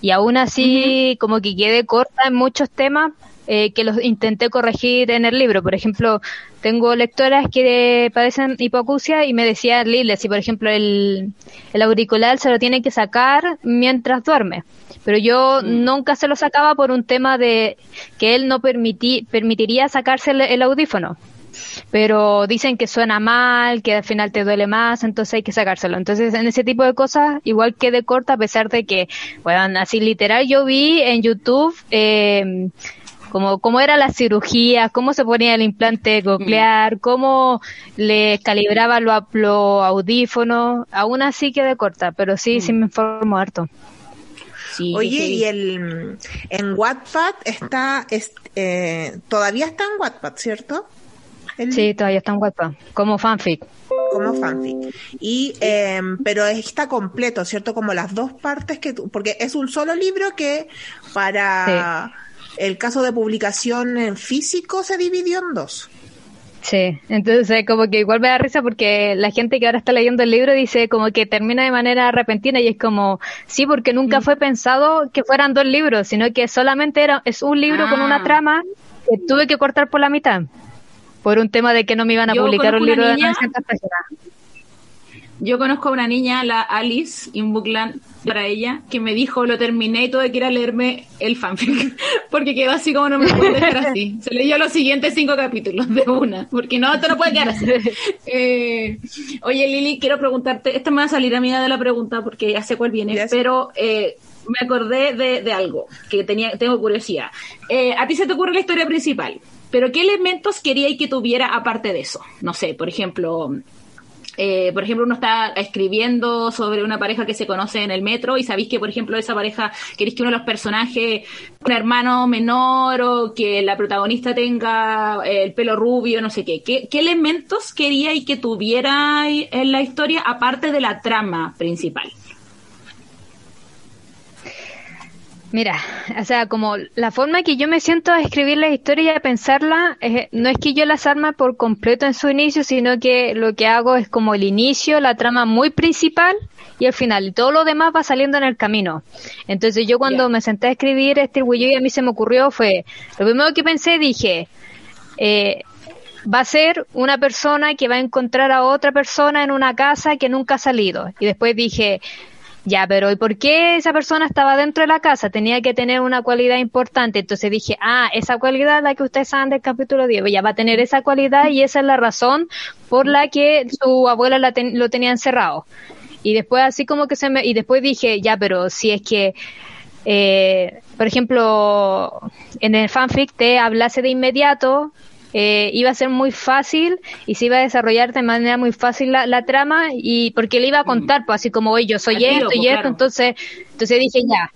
Speaker 4: y aún así, como que quedé corta en muchos temas eh, que los intenté corregir en el libro. Por ejemplo, tengo lectoras que padecen hipoacusia y me decía Lile, si por ejemplo el, el auricular se lo tiene que sacar mientras duerme. Pero yo nunca se lo sacaba por un tema de que él no permití, permitiría sacarse el, el audífono. Pero dicen que suena mal, que al final te duele más, entonces hay que sacárselo. Entonces, en ese tipo de cosas, igual quedé corta, a pesar de que, bueno, así literal, yo vi en YouTube eh, como cómo era la cirugía, cómo se ponía el implante coclear, cómo le calibraba los lo audífonos, aún así quedé corta, pero sí, sí me informo harto.
Speaker 2: Sí,
Speaker 3: Oye,
Speaker 2: sí,
Speaker 3: y el en Wattpad está, es, eh, todavía está en Wattpad, ¿cierto? El-
Speaker 4: Sí, todavía está en WhatsApp, como fanfic.
Speaker 3: como fanfic. Y, eh, pero está completo, ¿cierto? Como las dos partes que tú, porque es un solo libro que para el caso de publicación en físico se dividió en dos.
Speaker 4: Sí, entonces como que igual me da risa porque la gente que ahora está leyendo el libro dice como que termina de manera repentina y es como, sí, porque nunca fue pensado que fueran dos libros, sino que solamente era, es un libro con
Speaker 2: Ah.
Speaker 4: una trama que tuve que cortar por la mitad. Por un tema de que no me iban a
Speaker 2: Yo
Speaker 4: publicar un libro de
Speaker 2: niña-
Speaker 4: 900 páginas.
Speaker 2: Yo conozco a una niña, la Alice Inbukland, para ella, que me dijo, lo terminé y tuve que ir a leerme el fanfic, [laughs] porque quedó así como no me puedo dejar así. Se leyó los siguientes cinco capítulos de una, porque no, esto no puede quedar así. [laughs] Eh, oye, Lili, quiero preguntarte, esta me va a salir amiga de la pregunta porque ya sé cuál viene,
Speaker 3: Yes.
Speaker 2: pero eh, me acordé de, de algo que tenía, tengo curiosidad. Eh, a ti se te ocurre la historia principal, pero ¿qué elementos queríais que tuviera aparte de eso? No sé, por ejemplo, eh, por ejemplo, uno está escribiendo sobre una pareja que se conoce en el metro y sabéis que, por ejemplo, esa pareja queréis que uno de los personajes, un hermano menor o que la protagonista tenga eh, el pelo rubio, no sé qué. ¿Qué, qué elementos queríais que tuviera en la historia aparte de la trama principal?
Speaker 4: Mira, o sea, como la forma que yo me siento a escribir la historia y a pensarla, no es que yo las arme por completo en su inicio, sino que lo que hago es como el inicio, la trama muy principal y el final. Y todo lo demás va saliendo en el camino. Entonces yo cuando me senté a escribir este Willow y a mí se me ocurrió fue, lo primero que pensé dije, eh, va a ser una persona que va a encontrar a otra persona en una casa que nunca ha salido. Y después dije, ya, pero ¿y por qué esa persona estaba dentro de la casa? Tenía que tener una cualidad importante. Entonces dije, ah, esa cualidad la que ustedes saben del capítulo 10, ya va a tener esa cualidad y esa es la razón por la que su abuela la ten- lo tenía encerrado. Y después así como que se me... Y después dije, ya, pero si es que... Eh, por ejemplo, en el fanfic te hablase de inmediato, eh, iba a ser muy fácil y se iba a desarrollar de manera muy fácil la, la trama y porque le iba a contar, pues así como, oye, yo soy esto y
Speaker 2: pues,
Speaker 4: esto,
Speaker 2: claro.
Speaker 4: entonces, entonces dije, ya,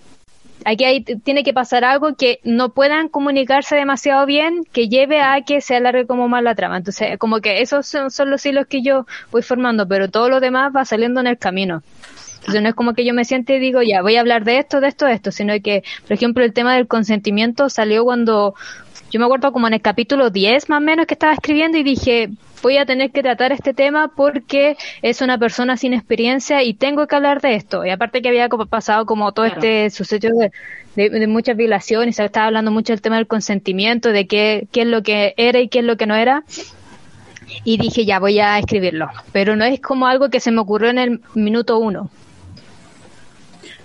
Speaker 4: aquí hay- tiene que pasar algo que no puedan comunicarse demasiado bien, que lleve a que se alargue como más la trama. Entonces, como que esos son, son los hilos que yo voy formando, pero todo lo demás va saliendo en el camino. Entonces no es como que yo me siente y digo, ya, voy a hablar de esto, de esto, de esto, sino que, por ejemplo, el tema del consentimiento salió cuando, yo me acuerdo como en el capítulo 10 más o menos que estaba escribiendo y dije, voy a tener que tratar este tema porque es una persona sin experiencia y tengo que hablar de esto. Y aparte que había como pasado como todo
Speaker 2: Claro.
Speaker 4: este suceso de, de, de muchas violaciones, se estaba hablando mucho del tema del consentimiento, de qué, qué es lo que era y qué es lo que no era. Y dije, ya voy a escribirlo. Pero no es como algo que se me ocurrió en el minuto uno.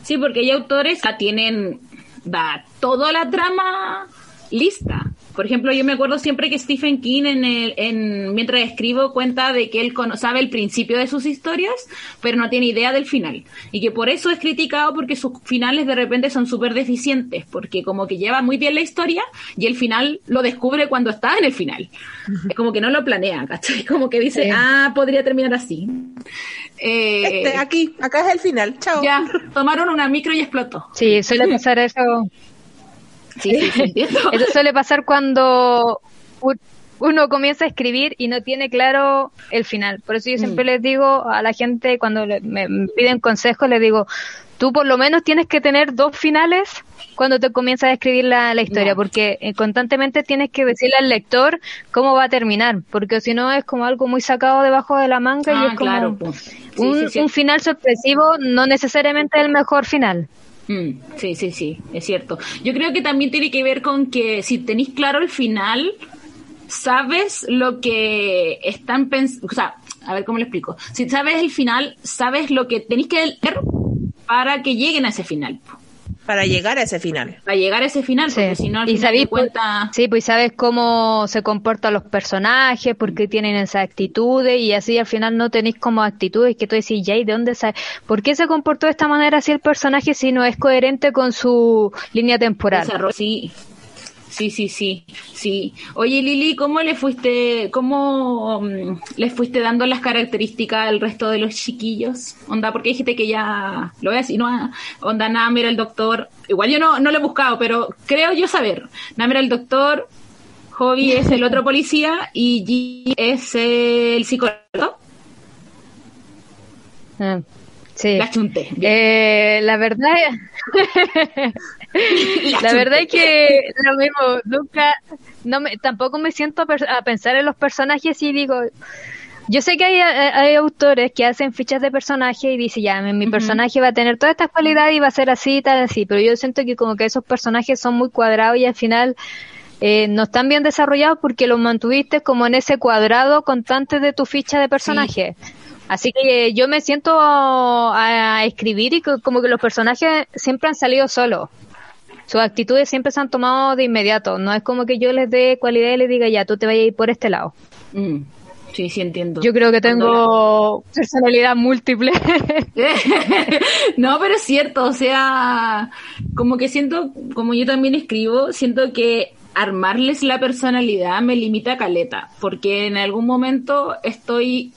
Speaker 2: Sí, porque hay autores que tienen da, toda la trama lista. Por ejemplo, yo me acuerdo siempre que Stephen King, en el, en, mientras escribo, cuenta de que él cono- sabe el principio de sus historias, pero no tiene idea del final. Y que por eso es criticado porque sus finales de repente son súper deficientes, porque como que lleva muy bien la historia y el final lo descubre cuando está en el final. Es como que no lo planea, ¿cachai? [laughs] Como que dice, ah, podría terminar así. Eh,
Speaker 3: Este, aquí, acá es el final. Chao.
Speaker 2: ya, tomaron una micro y explotó.
Speaker 4: Sí, suele [laughs] pasar eso.
Speaker 2: Sí, sí, sí, entiendo. [laughs]
Speaker 4: Eso suele pasar cuando un, uno comienza a escribir y no tiene claro el final. Por eso yo siempre
Speaker 2: Mm.
Speaker 4: les digo a la gente cuando le- me, piden consejos, les digo, tú por lo menos tienes que tener dos finales cuando te comienzas a escribir la, la historia, porque eh, constantemente tienes que decirle al lector cómo va a terminar, porque si no es como algo muy sacado debajo de la manga y
Speaker 2: Ah,
Speaker 4: es como
Speaker 2: claro. pues. Sí,
Speaker 4: un,
Speaker 2: sí, sí.
Speaker 4: un final sorpresivo no necesariamente es el mejor final.
Speaker 2: Mm, sí, sí, sí, es cierto. Yo creo que también tiene que ver con que si tenéis claro el final, sabes lo que están pensando, o sea, a ver cómo lo explico. Si sabes el final, sabes lo que tenéis que leer para que lleguen a ese final.
Speaker 3: Para llegar a ese final.
Speaker 2: Para llegar a ese final, porque si no, al
Speaker 4: y
Speaker 2: final
Speaker 4: sabéis,
Speaker 2: de cuenta...
Speaker 4: sí, pues sabes cómo se comportan los personajes, por qué tienen esas actitudes y así al final no tenéis como actitudes que tú decís, ya, ¿y de dónde sale? ¿Por qué se comportó de esta manera así el personaje si no es coherente con su línea temporal?
Speaker 2: Desarrollo, sí. Sí, sí, sí, sí. Oye, Lili, ¿cómo le fuiste, cómo mm, le fuiste dando las características al resto de los chiquillos? Onda, porque dijiste que ya, lo a decir, no, ah, onda, Nam era el doctor, igual yo no, no lo he buscado, pero creo yo saber. Nam era el doctor, Hobby es el otro policía y G es el psicólogo.
Speaker 4: Ah, sí.
Speaker 2: La chunté.
Speaker 4: Eh, la verdad, [laughs] la verdad es que lo mismo, nunca, no me, tampoco me siento a, pensar en los personajes y digo, yo sé que hay, hay autores que hacen fichas de personaje y dicen, ya, mi, mi personaje va a tener todas estas cualidades y va a ser así, tal, así, pero yo siento que como que esos personajes son muy cuadrados y al final eh, no están bien desarrollados porque los mantuviste como en ese cuadrado constante de tu ficha de personaje. Así que eh, yo me siento a, escribir y co- como que los personajes siempre han salido solos. Sus actitudes siempre se han tomado de inmediato. No es como que yo les dé cualidad y les diga, ya, tú te vayas a ir por este lado.
Speaker 2: Mm, sí, sí entiendo.
Speaker 4: Yo creo que tengo [laughs] personalidad múltiple. [laughs]
Speaker 2: no, pero es cierto, o sea, como que siento, como yo también escribo, siento que armarles la personalidad me limita a caleta, porque en algún momento estoy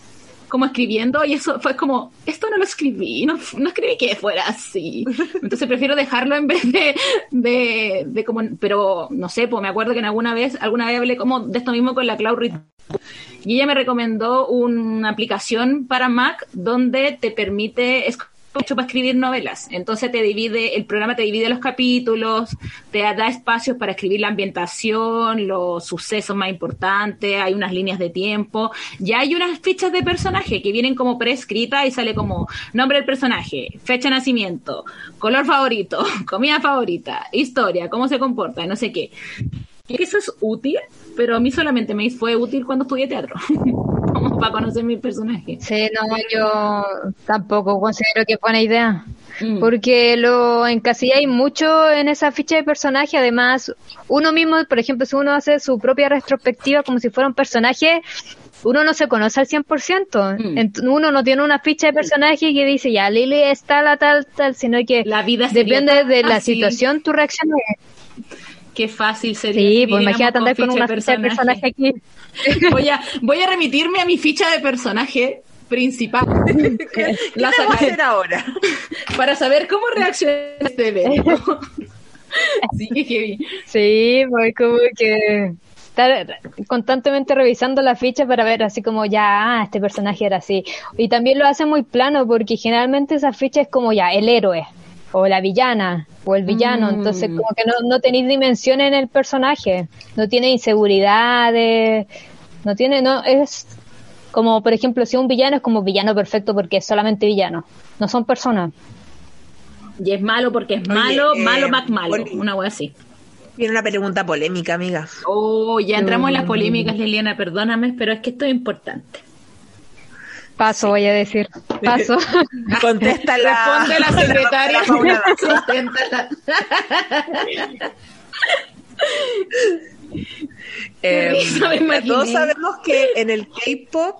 Speaker 2: como escribiendo y eso fue como, esto no lo escribí, no, no escribí que fuera así. [laughs] Entonces prefiero dejarlo en vez de, de, de como, pero no sé, pues me acuerdo que en alguna vez, alguna vez hablé como de esto mismo con la Cloud y ella me recomendó una aplicación para Mac donde te permite, es hecho para escribir novelas. Entonces te divide, el programa te divide los capítulos, te da espacios para escribir la ambientación, los sucesos más importantes, hay unas líneas de tiempo, ya hay unas fichas de personaje que vienen como preescritas y sale como nombre del personaje, fecha de nacimiento, color favorito, [laughs] comida favorita, historia, cómo se comporta, no sé qué. Eso es útil, pero a mí solamente me fue útil cuando estudié teatro, [laughs] como para conocer mi personaje.
Speaker 4: Sí, no, yo tampoco considero que es buena idea.
Speaker 2: Mm.
Speaker 4: Porque lo encasilláis mucho en esa ficha de personaje. Además, uno mismo, por ejemplo, si uno hace su propia retrospectiva como si fuera un personaje, uno no se conoce al 100%.
Speaker 2: Mm.
Speaker 4: Uno no tiene una ficha de personaje que dice, ya, Lily es tal, tal, tal, sino que
Speaker 2: La vida sería
Speaker 4: depende de la situación, tu reacción.
Speaker 2: Qué fácil sería.
Speaker 4: Sí, pues imagínate andar con
Speaker 2: viviéramos
Speaker 4: una ficha de personaje aquí. [laughs]
Speaker 2: Voy a, voy a remitirme a mi ficha de personaje principal. [laughs]
Speaker 3: ¿Qué [laughs]
Speaker 2: La
Speaker 3: a
Speaker 2: sacaré
Speaker 3: hacer ahora?
Speaker 2: para saber cómo reacciona este evento. sí, heavy.
Speaker 4: Sí, pues como que estar constantemente revisando la ficha para ver así como ya, ah, este personaje era así. Y también lo hace muy plano porque generalmente esa ficha es como ya, el héroe, o la villana, o el villano.
Speaker 2: Mm.
Speaker 4: Entonces como que no, no tenéis dimensión en el personaje, no tiene inseguridades, no tiene, no, es como por ejemplo si un villano es como villano perfecto porque es solamente villano, no son personas.
Speaker 2: Y es malo porque es
Speaker 3: Oye,
Speaker 2: malo,
Speaker 3: eh,
Speaker 2: malo, Mac malo. Una wea así.
Speaker 3: Viene una pregunta polémica, amiga.
Speaker 2: Oh, ya entramos en las polémicas, Liliana, perdóname, pero es que esto es importante.
Speaker 4: Paso, voy a decir. Paso. [laughs]
Speaker 3: Contéstala.
Speaker 2: Responde la secretaria. Susténtala. [laughs]
Speaker 3: Eh, todos sabemos que en el K-pop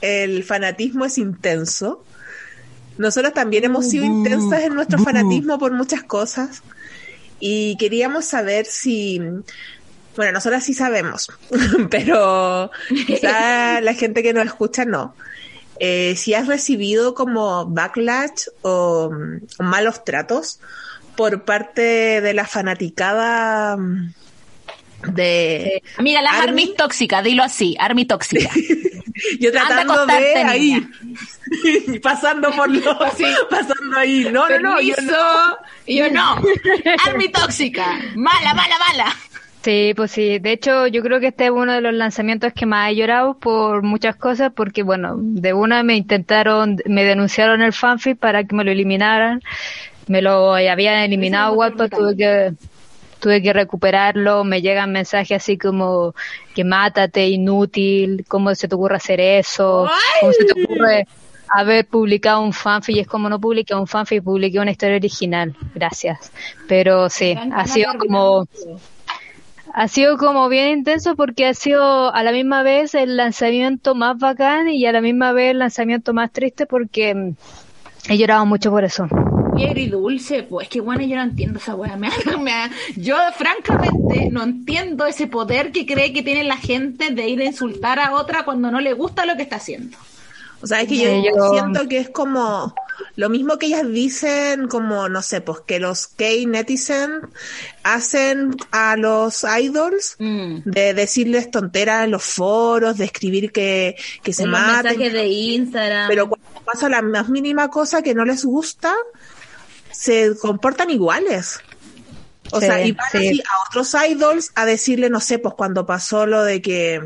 Speaker 3: el fanatismo es intenso. Nosotros también hemos sido intensas en nuestro fanatismo por muchas cosas. Y queríamos saber si. Bueno, nosotras sí sabemos, [laughs] pero quizá la gente que nos escucha no. Eh, si has recibido como backlash o, o malos tratos por parte de la fanaticada mm, de
Speaker 2: Amiga, las
Speaker 3: Army.
Speaker 2: tóxicas, dilo así, army tóxica. [laughs]
Speaker 3: yo
Speaker 2: Anda
Speaker 3: tratando de ahí [laughs] pasando por lo [laughs] pasando ahí no no no yo
Speaker 2: Permiso.
Speaker 3: no.
Speaker 2: Y yo no. Army tóxica. Mala, mala, mala.
Speaker 4: Sí, pues sí. De hecho, yo creo que este es uno de los lanzamientos que más he llorado por muchas cosas, porque bueno, de una me intentaron, me denunciaron el fanfic para que me lo eliminaran. Me lo habían eliminado Wattpad,
Speaker 2: brutal.
Speaker 4: tuve que tuve que recuperarlo, me llegan mensajes así como que mátate, inútil, cómo se te ocurre hacer eso, cómo se te ocurre haber publicado un fanfic y es como no publiqué un fanfic, publiqué una historia original, gracias. Pero sí, ha sido como ha sido como bien intenso porque ha sido a la misma vez el lanzamiento más bacán y a la misma vez el lanzamiento más triste porque mm, he llorado mucho por eso.
Speaker 2: Y agridulce, pues es que bueno, yo no entiendo esa weá. [laughs] Yo francamente no entiendo ese poder que cree que tiene la gente de ir a insultar a otra cuando no le gusta lo que está haciendo.
Speaker 3: O sea, es que yo, siento que es como lo mismo que ellas dicen, como, no sé, pues que los gay netizen hacen a los idols
Speaker 2: Mm.
Speaker 3: de decirles tonteras en los foros, de escribir que, que se maten.
Speaker 2: mensajes de Instagram.
Speaker 3: Pero cuando pasa la más mínima cosa que no les gusta, se comportan iguales. O
Speaker 4: Sí,
Speaker 3: sea, y van
Speaker 4: sí.
Speaker 3: así a otros idols a decirle, no sé, pues cuando pasó lo de que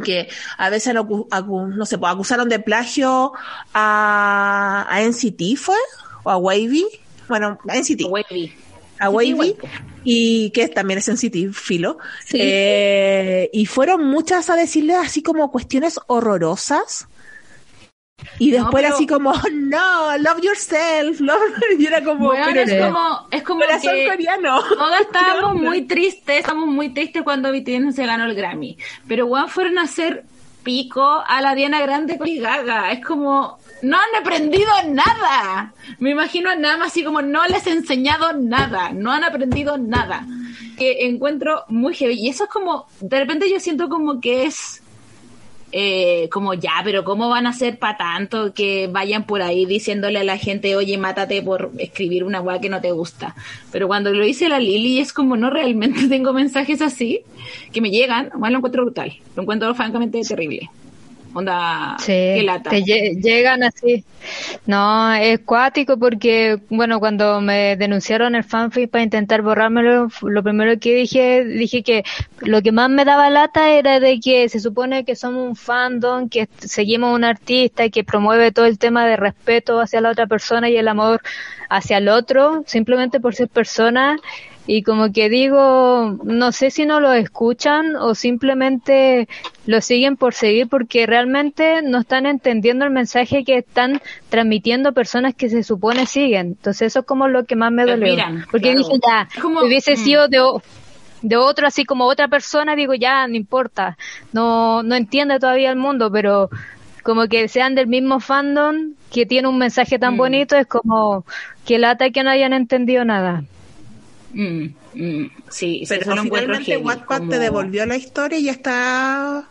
Speaker 3: que a veces acu- acu- no sé, pues acusaron de plagio a, a NCT fue o a Wavy, bueno, a NCT,
Speaker 2: Wavy.
Speaker 3: a Wavy y que también es NCT, filo.
Speaker 2: Sí.
Speaker 3: Eh, y fueron muchas a decirle así como cuestiones horrorosas. Y
Speaker 2: No,
Speaker 3: después
Speaker 2: pero-
Speaker 3: así como, no, love yourself, love, [laughs] y era como,
Speaker 2: Bueno,
Speaker 3: pero
Speaker 2: es como, es como
Speaker 3: corazón
Speaker 2: que
Speaker 3: coreano.
Speaker 2: todos [laughs] estábamos muy tristes, estábamos muy tristes cuando BTS se ganó el Grammy. Pero weón fueron a hacer pico a la Diana Grande con Gaga. Es como, no han aprendido nada. Me imagino nada más así como, no les he enseñado nada, no han aprendido nada. Que encuentro muy heavy. Y eso es como, de repente yo siento como que es eh, como ya, pero ¿cómo van a ser para tanto que vayan por ahí diciéndole a la gente, oye, mátate por escribir una weá que no te gusta? Pero cuando lo dice la Lili es como, no, realmente [laughs] tengo mensajes así que me llegan, bueno, lo encuentro brutal, lo encuentro francamente terrible. Onda,
Speaker 4: Sí,
Speaker 2: qué lata.
Speaker 4: te lle- llegan así. No, es cuático porque, bueno, cuando me denunciaron el fanfic para intentar borrármelo, lo primero que dije, dije que lo que más me daba lata era de que se supone que somos un fandom, que seguimos a un artista y que promueve todo el tema de respeto hacia la otra persona y el amor hacia el otro, simplemente por ser persona. Y como que digo, no sé si no lo escuchan o simplemente lo siguen por seguir porque realmente no están entendiendo el mensaje que están transmitiendo personas que se supone siguen. Entonces eso es como lo que más me dolió. Porque
Speaker 2: claro.
Speaker 4: dije ya,
Speaker 2: Es como-
Speaker 4: hubiese
Speaker 2: mm.
Speaker 4: sido de otro así como otra persona, digo ya, no importa. No, no entiende todavía el mundo, pero como que sean del mismo fandom que tiene un mensaje tan
Speaker 2: Mm.
Speaker 4: bonito, es como que lata que no hayan entendido nada.
Speaker 2: Mm, mm, sí, sí,
Speaker 3: Pero
Speaker 2: eso
Speaker 3: finalmente Wattpad
Speaker 2: como-
Speaker 3: te devolvió la historia y ya está...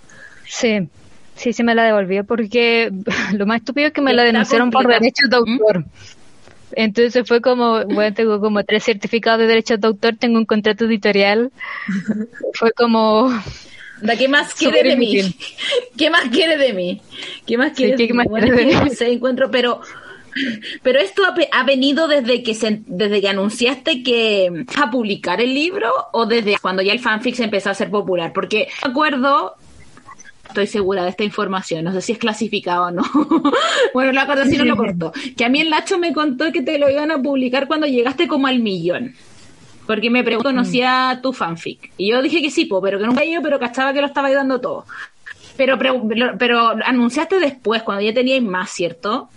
Speaker 4: Sí, sí, sí me la devolvió porque [laughs] lo más estúpido es que me la denunciaron por derechos de autor. Entonces fue como, bueno, tengo como tres certificados de derechos de autor, tengo un contrato editorial. [laughs] fue como,
Speaker 2: Da, ¿Qué más quiere de mí? [laughs] ¿Qué más quiere de mí? ¿Qué más quiere
Speaker 4: ¿qué
Speaker 2: de
Speaker 4: más
Speaker 2: mí? Bueno,
Speaker 4: quiere
Speaker 2: es
Speaker 4: de
Speaker 2: que
Speaker 4: mí?
Speaker 2: no sé, encuentro, pero pero esto ha, venido desde que se, desde que anunciaste que vas a publicar el libro o desde cuando ya el fanfic se empezó a hacer popular, porque me acuerdo estoy segura de esta información, no sé si es clasificado o no. [laughs] bueno, lo acuerdo si no lo [laughs] corto. Que a mí el Nacho me contó que te lo iban a publicar cuando llegaste como al millón. Porque me preguntó, ¿conocía tu fanfic? Y yo dije que sí, po, pero que nunca yo, pero cachaba que lo estaba dando todo. Pero, pero, pero, pero anunciaste después, cuando ya teníais más, ¿cierto?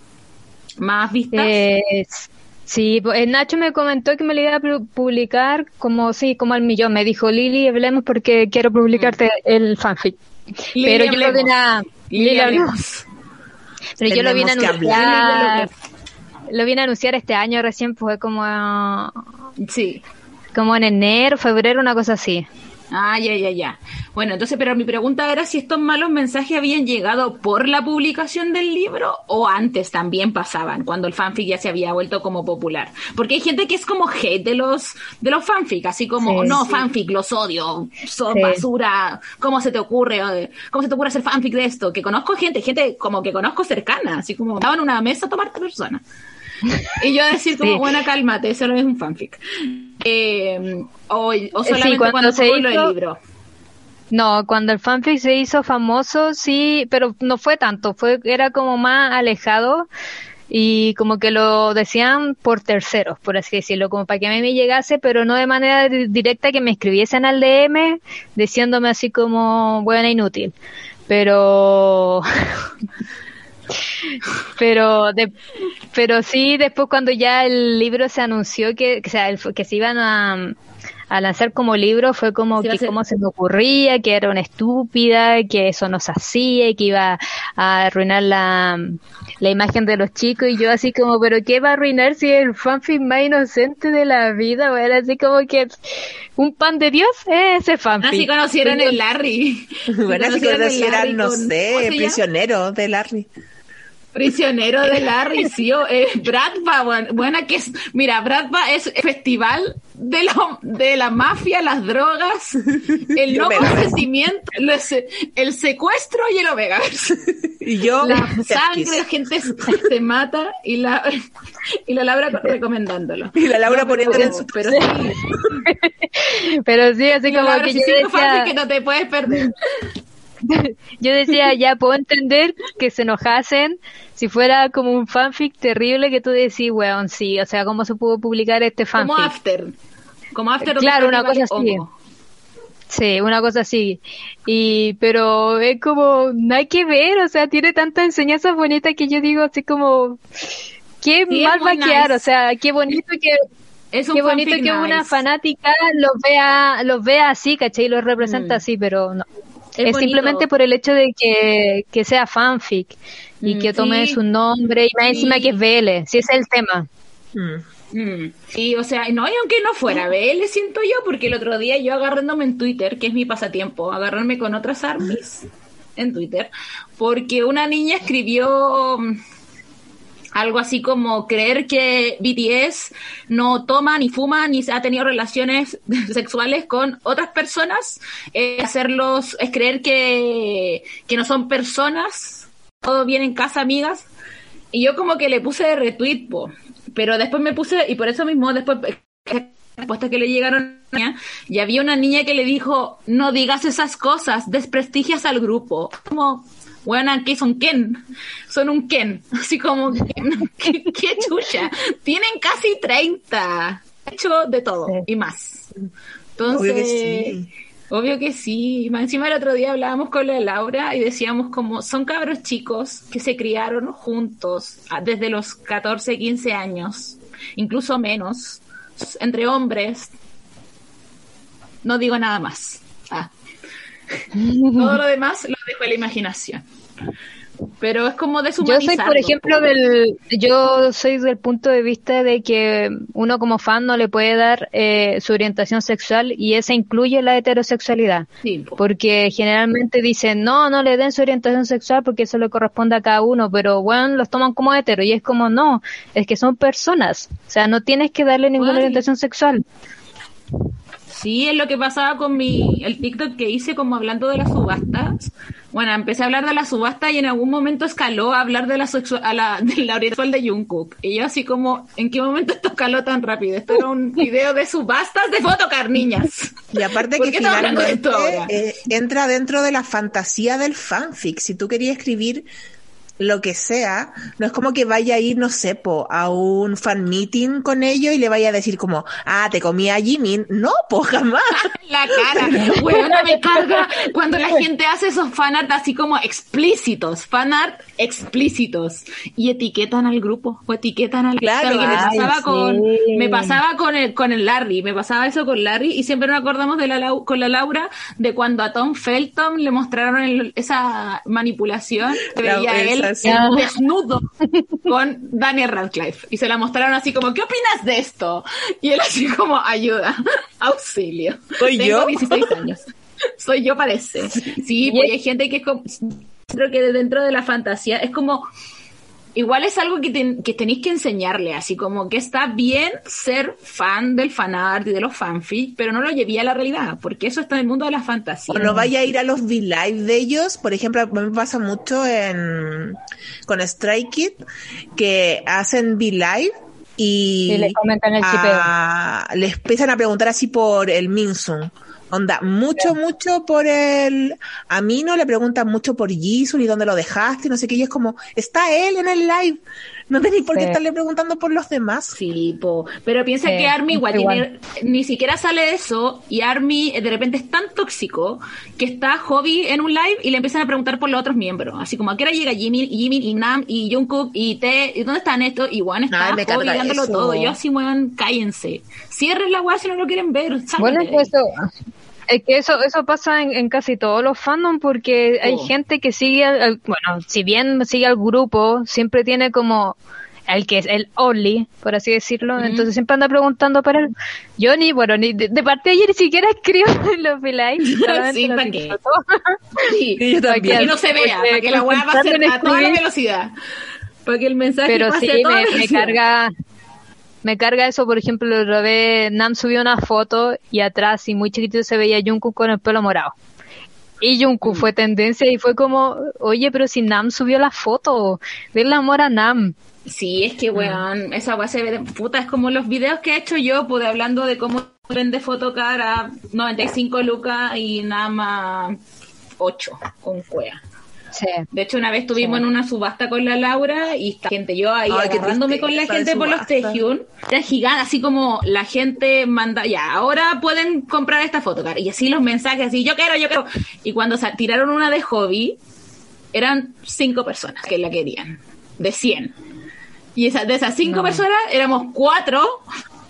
Speaker 2: Más vistas.
Speaker 4: eh, sí, pues, Nacho me comentó que me lo iba a pu- publicar como, sí, como al millón. Me dijo, Lili, hablemos porque quiero publicarte el fanfic.
Speaker 2: Lili,
Speaker 4: pero yo lo vine a,
Speaker 2: Lili,
Speaker 4: Lili,
Speaker 2: hablemos.
Speaker 4: Pero yo lo vine a anunciar, lo a anunciar este año recién, fue como,
Speaker 2: Sí.
Speaker 4: como en enero, febrero, una cosa así.
Speaker 2: Ah, ya, ya, ya. Bueno, entonces, pero mi pregunta era si estos malos mensajes habían llegado por la publicación del libro o antes también pasaban, cuando el fanfic ya se había vuelto como popular. Porque hay gente que es como hate de los, de los fanfic, así como,
Speaker 4: Sí,
Speaker 2: no,
Speaker 4: sí.
Speaker 2: fanfic, los odio, son
Speaker 4: Sí.
Speaker 2: basura, ¿cómo se te ocurre? eh, ¿Cómo se te ocurre hacer fanfic de esto? Que conozco gente, gente como que conozco cercana, así como estaban en una mesa a tomarte persona. Y yo decir como,
Speaker 4: Sí.
Speaker 2: buena, cálmate, eso no es un fanfic. Eh, o, o solamente
Speaker 4: cuando
Speaker 2: cuando,
Speaker 4: se hizo-
Speaker 2: del libro.
Speaker 4: No, cuando el fanfic se hizo famoso, sí, pero no fue tanto, fue, era como más alejado y como que lo decían por terceros, por así decirlo, como para que a mí me llegase, pero no de manera di- directa que me escribiesen al DM diciéndome así como buena inútil. Pero [laughs] pero de, pero sí después cuando ya el libro se anunció que, o sea, el- que se iban a, a lanzar como libro fue como que cómo se me ocurría, que era una estúpida, que eso no se hacía y que iba a arruinar la, la imagen de los chicos y yo así como, pero ¿qué va a arruinar si es el fanfic más inocente de la vida? Bueno, así como que un pan de Dios es ese fanfic.
Speaker 2: Así [laughs] conocieron el Larry.
Speaker 3: Bueno, así
Speaker 2: Conocieron el Larry
Speaker 3: eran, no
Speaker 2: con- ¿cómo
Speaker 3: sé, prisionero de Larry.
Speaker 2: Prisionero de Larry, sí, o, eh, Bradpa, buena, buena que es, mira, Bradpa es festival de la, de la mafia, las drogas, el no consentimiento, los- el secuestro y el Omegaverse.
Speaker 3: Y yo,
Speaker 2: La [laughs] sangre, gente se, mata y la, y la Laura recomendándolo.
Speaker 3: Y la Laura
Speaker 2: No, pero-
Speaker 3: poniéndole en su
Speaker 2: pero sí, [laughs]
Speaker 4: Pero sí, así
Speaker 2: y la
Speaker 4: como
Speaker 2: Laura,
Speaker 4: que yo decía,
Speaker 2: que no te puedes perder. [laughs]
Speaker 4: yo decía, ya puedo entender que se enojasen si fuera como un fanfic terrible que tú decís, weón, sí, o sea, ¿cómo se pudo publicar este fanfic?
Speaker 2: Como After. Como After.
Speaker 4: Claro,
Speaker 2: donde
Speaker 4: una cosa así. Sí, una cosa así. Y, pero es como, no hay que ver, o sea, tiene tantas enseñanzas bonitas que yo digo así como, qué
Speaker 2: Sí,
Speaker 4: mal va a quedar,
Speaker 2: nice.
Speaker 4: o sea, qué bonito que,
Speaker 2: Es
Speaker 4: qué bonito que una
Speaker 2: nice.
Speaker 4: fanática los vea, los vea así, ¿cachai? Y los representa
Speaker 2: Mm.
Speaker 4: así, pero no.
Speaker 2: Es
Speaker 4: simplemente por el hecho de que, que sea fanfic y
Speaker 2: Mm,
Speaker 4: que tome
Speaker 2: sí.
Speaker 4: su nombre y más encima
Speaker 2: Sí.
Speaker 4: que es BL, si ese es el tema.
Speaker 3: Mm.
Speaker 2: Mm, Sí, o sea, no, y aunque no fuera BL, siento yo, porque el otro día yo agarrándome en Twitter, que es mi pasatiempo, agarrarme con otras armies en Twitter, porque una niña escribió mm, algo así como creer que BTS no toma ni fuma ni ha tenido relaciones [laughs] sexuales con otras personas, eh, hacerlos, es creer que, que no son personas, todo bien en casa, amigas, y yo como que le puse de retweet, po. pero después me puse, y por eso mismo después eh, respuestas que le llegaron niña, y había una niña que le dijo, no digas esas cosas, desprestigias al grupo. Como, bueno, ¿qué son Ken? Son un Ken. Así como, [laughs] ¿qué, qué chucha? Tienen casi 30. Hecho de todo y más. Entonces,
Speaker 3: Obvio que sí.
Speaker 2: Obvio que sí. Encima el otro día hablábamos con la Laura y decíamos como son cabros chicos que se criaron juntos ah, desde los 14, 15 años, incluso menos, entre hombres. No digo nada más. Ah. [laughs] Todo lo demás lo dejo a la imaginación. Pero es como
Speaker 4: Yo
Speaker 2: deshumanizarlo.
Speaker 4: soy, por ejemplo, del, yo soy del punto de vista de que uno como fan no le puede dar eh, su orientación sexual y esa incluye la heterosexualidad.
Speaker 2: Sí, po.
Speaker 4: Porque generalmente dicen, no, no le den su orientación sexual porque eso le corresponde a cada uno, pero bueno, los toman como hetero y es como, no, es que son personas. O sea, no tienes que darle ninguna orientación sexual.
Speaker 2: Sí, es lo que pasaba con mi el TikTok que hice como hablando de las subastas. Bueno, empecé a hablar de la subasta y en algún momento escaló a hablar de la a la, de la orientación de Jungkook. Y yo así como, ¿en qué momento esto escaló tan rápido? Esto era un video de subastas de fotocar, niñas.
Speaker 3: Y aparte [laughs]
Speaker 2: ¿Por
Speaker 3: que
Speaker 2: de
Speaker 3: finalmente
Speaker 2: esto
Speaker 3: eh, entra dentro de la fantasía del fanfic. Si tú querías escribir lo que sea, no es como que vaya a ir, no sé, po, a un fan meeting con ellos y le vaya a decir como, ah, te comí a Jimin. No, po, jamás. [laughs]
Speaker 2: La cara, weona, me carga cuando la gente hace esos fanart así como explícitos, fanart explícitos y etiquetan al grupo o etiquetan al
Speaker 3: Claro,
Speaker 2: que me pasaba
Speaker 4: sí.
Speaker 2: con me pasaba con el con el Larry, me pasaba eso con Larry y siempre nos acordamos de la con la Laura de cuando a Tom Felton le mostraron el- esa manipulación que veía él
Speaker 3: así.
Speaker 2: desnudo con Daniel Radcliffe. Y se la mostraron así como, ¿qué opinas de esto? Y él así como, ayuda, auxilio.
Speaker 3: ¿Soy
Speaker 2: Tengo
Speaker 3: yo?
Speaker 2: 16 años. Soy yo parece. Sí, porque hay gente que es como, creo que dentro de la fantasía es como, igual es algo que, ten- que tenéis que enseñarle, así como que está bien ser fan del fanart y de los fanfics, pero no lo llevé a la realidad, porque eso está en el mundo de la fantasía.
Speaker 3: O no vaya a ir a los V-Live de ellos. Por ejemplo, a mí me pasa mucho en, con Strike Kid, que hacen V-Live y
Speaker 4: Y le comentan el chipeo.
Speaker 3: a- les empiezan a preguntar así por el Minsun. Onda, mucho, mucho por el Amino, le preguntan mucho por Jisoo y dónde lo dejaste, y no sé qué, y es como, está él en el live. No tenéis por qué estarle preguntando por los demás.
Speaker 2: Sí, po. pero piensa
Speaker 4: Sí,
Speaker 2: que Army igual,
Speaker 4: igual.
Speaker 2: tiene- ni siquiera sale eso y Army eh, de repente es tan tóxico que está Hobby en un live y le empiezan a preguntar por los otros miembros, así como a qué hora llega Jimmy, Jimmy y Nam y Jungkook y T, ¿y dónde están estos? Y Juan está
Speaker 3: Ay,
Speaker 2: Hobby dándolo todo, yo así muevan, cállense, cierren la weá si no lo quieren ver,
Speaker 4: Bueno,
Speaker 2: de
Speaker 4: es que eso, es que eso, eso pasa en, en casi todos los fandom porque hay
Speaker 2: Oh.
Speaker 4: gente que sigue, al- al- bueno, si bien sigue al grupo, siempre tiene como el que es el only, por así decirlo, entonces siempre anda preguntando para él. Yo ni, bueno, ni de, de parte de ayer ni siquiera escribo [laughs] en los likes, [laughs]
Speaker 2: Sí, ¿para qué?
Speaker 4: disfruto. [laughs]
Speaker 2: Sí,
Speaker 3: Sí, yo
Speaker 2: para que no se vea,
Speaker 4: Porque
Speaker 2: para que la weá va a ser a toda la velocidad, para que el mensaje
Speaker 4: Pero
Speaker 2: pase
Speaker 4: sí,
Speaker 2: a toda
Speaker 4: me, carga, me carga eso, por ejemplo, la otra vez Nam subió una foto y atrás y muy chiquitito se veía Jungkook con el pelo morado. Y Jungkook fue tendencia y fue como, oye, pero si Nam subió la foto, la amor a Nam.
Speaker 2: Sí, es que, weón, esa weá se ve de puta. Es como los videos que he hecho yo, pues, hablando de cómo vende fotocar a 95 lucas y nada más 8 con cuea.
Speaker 4: Sí.
Speaker 2: De hecho, una vez estuvimos
Speaker 4: Sí.
Speaker 2: en una subasta con la Laura y esta gente, yo ahí
Speaker 3: Ay,
Speaker 2: agarrándome con la gente por los. Taehyung. Era gigante, así como la gente manda, ya, ahora pueden comprar esta fotocar. Y así los mensajes, así, yo quiero, yo quiero. Y cuando sa- tiraron una de hobby, eran cinco personas que la querían, de 100. Y esa, de esas cinco personas, éramos cuatro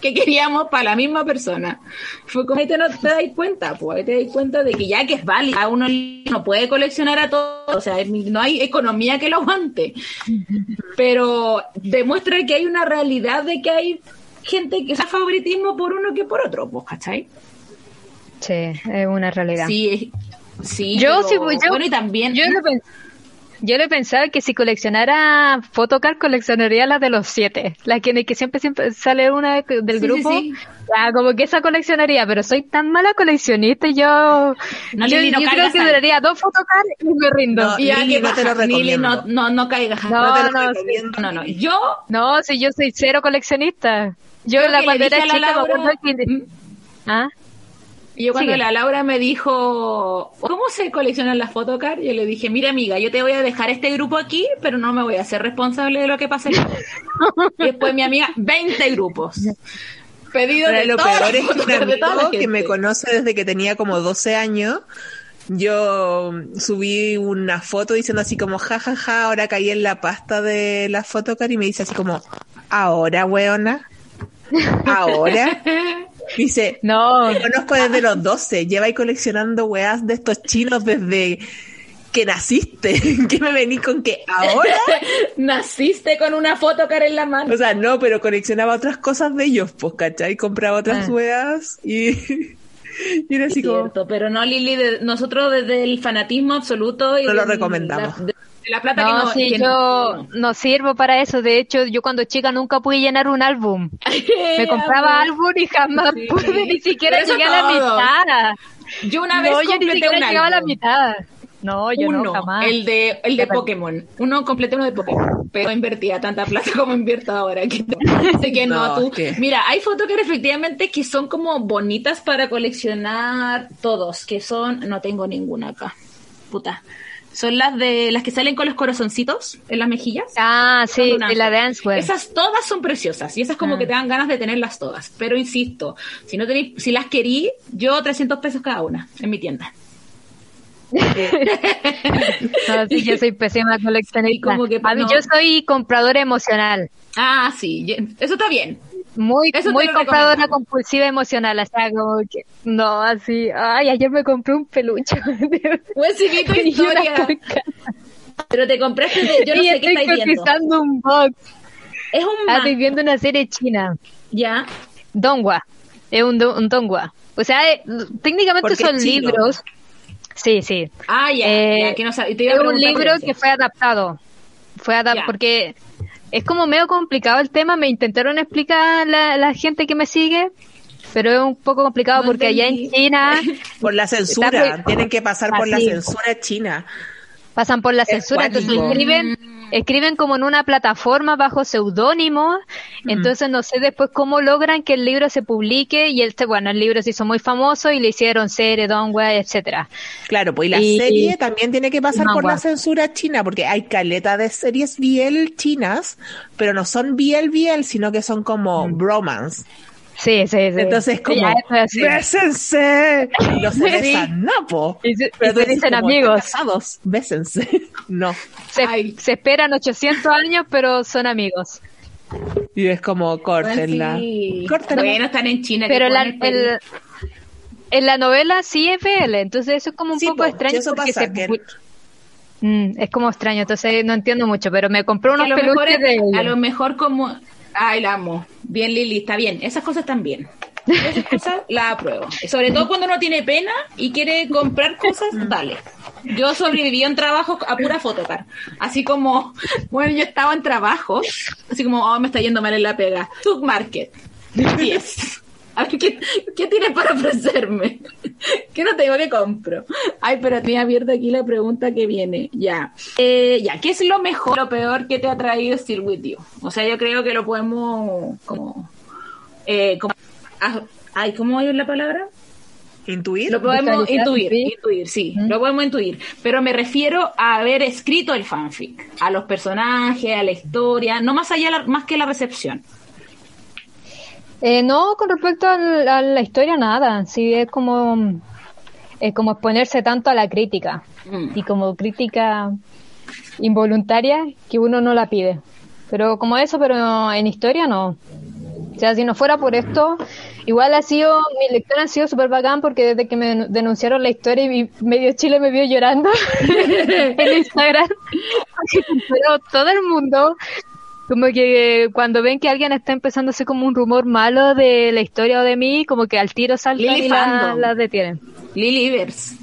Speaker 2: que queríamos para la misma persona. Fue como, ahí te, no te das cuenta, pues, ahí te das cuenta de que ya que es válida, uno no puede coleccionar a todos, o sea, no hay economía que lo aguante. [laughs] Pero demuestra que hay una realidad de que hay gente que hace favoritismo por uno que por otro, pues, ¿cachai?
Speaker 4: Sí, es una realidad.
Speaker 2: Sí, sí.
Speaker 4: Yo
Speaker 2: pero-
Speaker 4: sí, pues, yo-
Speaker 2: bueno, y también...
Speaker 4: Yo [laughs] yo le pensaba que si coleccionara photocard coleccionaría las de los siete, la que, que siempre siempre sale una de- del
Speaker 2: Sí,
Speaker 4: grupo,
Speaker 2: sí, sí.
Speaker 4: ya, como que esa coleccionaría, pero soy tan mala coleccionista y yo,
Speaker 2: No,
Speaker 4: yo,
Speaker 2: Lili, no
Speaker 4: yo creo que duraría dos photocard y me rindo.
Speaker 3: No,
Speaker 2: Y
Speaker 3: Lili, no te lo
Speaker 2: baja, Lili,
Speaker 3: recomiendo.
Speaker 2: no, no, no caigas.
Speaker 4: No,
Speaker 3: No
Speaker 4: no,
Speaker 3: recomiendo.
Speaker 2: No, no, yo
Speaker 4: No, si yo soy cero coleccionista. Yo
Speaker 2: Creo
Speaker 4: la cuando era chica me
Speaker 2: Laura-
Speaker 4: acuerdo que...
Speaker 2: Mm.
Speaker 4: ¿Ah?
Speaker 2: Y yo cuando
Speaker 4: Sigue.
Speaker 2: la Laura me dijo, ¿cómo se coleccionan las photocard? Yo le dije, mira amiga, yo te voy a dejar este grupo aquí, pero no me voy a hacer responsable de lo que pase. [laughs] después mi amiga, 20 grupos. Pedido
Speaker 3: Pero
Speaker 2: de
Speaker 3: lo
Speaker 2: todas
Speaker 3: peor es que
Speaker 2: de toda
Speaker 3: que me conoce desde que tenía como 12 años, yo subí una foto diciendo así como, jajaja, ja, ja, ahora caí en la pasta de la photocard y me dice así como, ahora, weona, ahora. [laughs] Dice,
Speaker 4: No,
Speaker 3: te conozco desde los 12, lleva ahí coleccionando weas de estos chinos desde que naciste. [laughs] que me venís con que ahora? [laughs]
Speaker 2: Naciste con una photocard en la mano.
Speaker 3: O sea, no, pero coleccionaba otras cosas de ellos, pues, ¿cachai? Compraba otras
Speaker 4: Ah.
Speaker 3: weas y, [laughs] y era así como...
Speaker 2: Cierto, pero no, Lili, de- nosotros desde el fanatismo absoluto y
Speaker 3: No lo recomendamos.
Speaker 2: La, de, de la plata
Speaker 4: no,
Speaker 2: que no,
Speaker 4: sí,
Speaker 2: que
Speaker 4: yo
Speaker 2: no-
Speaker 4: no sirvo para eso. De hecho, yo cuando chica nunca pude llenar un álbum. [laughs] Me compraba álbum y jamás
Speaker 2: Sí.
Speaker 4: pude ni siquiera llegar a la mitad.
Speaker 2: Yo una vez
Speaker 4: no, yo ni
Speaker 2: completé
Speaker 4: siquiera
Speaker 2: un
Speaker 4: llegaba a la mitad. No, yo
Speaker 2: uno,
Speaker 4: no, jamás.
Speaker 2: el de el de. Pokémon. Uno completé uno de Pokémon, pero no invertía tanta plata como invierto ahora. Que [laughs] Así que no,
Speaker 3: No,
Speaker 2: tú.
Speaker 3: que-
Speaker 2: Mira, hay fotos que efectivamente que son como bonitas para coleccionar todos, que son, no tengo ninguna acá. Puta. Son las de las que salen con los corazoncitos en las mejillas.
Speaker 4: Ah, sí, de la.
Speaker 2: Esas todas son preciosas y esas como
Speaker 4: Ah.
Speaker 2: que te dan ganas de tenerlas todas. Pero insisto, si no tenéis, si las querí, yo 300 pesos cada una en mi tienda. [laughs]
Speaker 4: No, sí, yo soy pésima coleccionista.
Speaker 2: Sí, como que
Speaker 4: A mí,
Speaker 2: no.
Speaker 4: yo soy compradora emocional.
Speaker 2: Ah, sí, eso está bien.
Speaker 4: Muy,
Speaker 2: Eso
Speaker 4: muy compradora compulsiva emocional. O sea, como que, no, así, ay, ayer me compré un peluche. [laughs]
Speaker 2: Huesivito [laughs]
Speaker 4: Y una
Speaker 2: historia.
Speaker 4: carcasa.
Speaker 2: Pero te compraste de, yo no
Speaker 4: Sí,
Speaker 2: sé qué estáis viendo.
Speaker 4: un box.
Speaker 2: Es un
Speaker 4: Ah,
Speaker 2: man-
Speaker 4: estoy viendo una serie china.
Speaker 2: ya.
Speaker 4: Dongua. Es un, un Dongua. O sea, eh, técnicamente son
Speaker 3: chino.
Speaker 4: libros. Sí, sí.
Speaker 2: Ah, ya,
Speaker 4: Eh,
Speaker 2: ya, que no sab- te iba a
Speaker 4: Es un libro que fue adaptado. Fue adaptado porque es como medio complicado el tema. Me intentaron explicar la, la gente que me sigue, pero es un poco complicado
Speaker 2: No
Speaker 4: porque allá en. China [laughs]
Speaker 3: Por la censura,
Speaker 4: muy-
Speaker 3: tienen que pasar por la censura china.
Speaker 4: pasan por la censura, entonces escriben, escriben como en una plataforma bajo seudónimo, entonces no sé después cómo logran que el libro se publique y este, bueno, el libro se hizo muy famoso y le hicieron serie, dongua, etcétera.
Speaker 3: Claro, pues y la
Speaker 4: Y-
Speaker 3: serie también tiene que pasar por la censura china, porque hay caleta de series BL chinas, pero no son BL BL, sino que son como bromance.
Speaker 4: Sí, sí, sí.
Speaker 3: Entonces como. ¡bésense! [laughs] No se
Speaker 4: Sí.
Speaker 3: besan, no, po.
Speaker 4: Y se- y
Speaker 3: Pero
Speaker 4: se dicen
Speaker 3: como,
Speaker 4: amigos.
Speaker 3: "Están casados, bésense. [laughs] No.
Speaker 4: Se, se esperan 800 años, pero son amigos.
Speaker 3: Y es como, córtenla.
Speaker 2: Sí.
Speaker 3: Córtenla.
Speaker 2: Bueno, están en China.
Speaker 4: Pero la,
Speaker 2: el-
Speaker 4: en la novela sí es BL, entonces eso es como un
Speaker 3: Sí,
Speaker 4: poco
Speaker 3: po,
Speaker 4: extraño.
Speaker 3: eso
Speaker 4: porque
Speaker 3: pasa,
Speaker 4: se
Speaker 3: que-
Speaker 4: Mm, es como extraño, entonces no entiendo mucho, pero me compré
Speaker 2: que
Speaker 4: unos
Speaker 2: mejor
Speaker 4: peluches de
Speaker 2: a lo mejor como ay la amo. Bien Lili está bien. Esas cosas están bien. Esas cosas las apruebo. Sobre todo cuando uno tiene pena y quiere comprar cosas dale. Yo sobreviví en trabajo a pura fotocar así como bueno yo estaba en trabajo así como oh me está yendo mal en la pega Tug Market 10 a ver, ¿qué, ¿qué tienes para ofrecerme? ¿Qué no tengo que compro? Ay, pero tenía abierta aquí la pregunta que viene. Ya. Eh, ya, ¿qué es lo mejor, lo peor que te ha traído Still With You? O sea, yo creo que lo podemos como... Eh, como ah, ay, ¿cómo es la palabra?
Speaker 3: ¿Intuir?
Speaker 2: Lo podemos intuir,
Speaker 4: sí.
Speaker 2: intuir, sí, lo podemos intuir. Pero me refiero a haber escrito el fanfic, a los personajes, a la historia, no más allá, la- más que la recepción.
Speaker 4: Eh, no, con respecto al- a la historia, nada. Sí, es como, es como exponerse tanto a la crítica.
Speaker 2: Mm.
Speaker 4: Y como crítica involuntaria que uno no la pide. Pero como eso, pero en historia no. O sea, si no fuera por esto, igual ha sido, mi lectura ha sido súper bacán porque desde que me denunciaron la historia y medio Chile me vio llorando [laughs] en Instagram, [laughs] pero todo el mundo, como que cuando ven que alguien está empezando a hacer como un rumor malo de la historia o de mí, como que al tiro saltan
Speaker 2: Lily
Speaker 4: y la,
Speaker 2: Fandom.
Speaker 4: la detienen.
Speaker 2: Lily Ivers.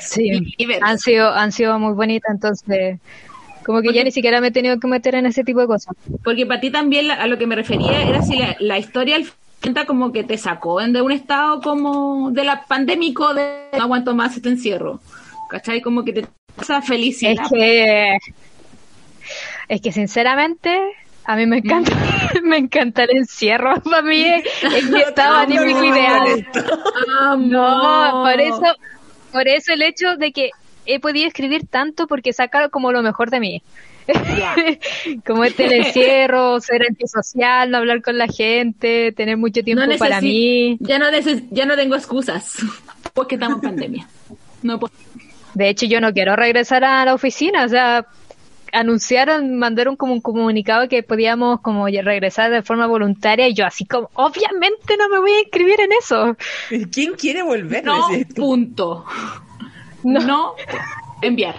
Speaker 4: Sí,
Speaker 2: Ivers.
Speaker 4: han sido, han sido muy bonitas, entonces, como que ya ni siquiera me he tenido que meter en ese tipo de cosas.
Speaker 2: Porque para ti también la- a lo que me refería era si la, la historia al final como que te sacó de un estado como de la pandémico de no aguanto más este encierro. ¿Cachai? Como que te esa felicidad.
Speaker 4: Es que, es que sinceramente, a mí me encanta, [laughs] me encanta el encierro. [laughs] Para mí es, es mi estado anímico ideal. No, por eso, por eso el hecho de que he podido escribir tanto porque saca como lo mejor de mí. [laughs] como este el encierro, ser antisocial, no hablar con la gente, tener mucho tiempo
Speaker 2: No
Speaker 4: para mí.
Speaker 2: Ya no, ya no tengo excusas. Porque estamos en pandemia. No puedo.
Speaker 4: De hecho, yo no quiero regresar a la oficina, o sea, anunciaron, mandaron como un comunicado que podíamos como regresar de forma voluntaria y yo así como, obviamente no me voy a inscribir en eso.
Speaker 3: ¿Quién quiere volver?
Speaker 2: No, punto. No. enviar.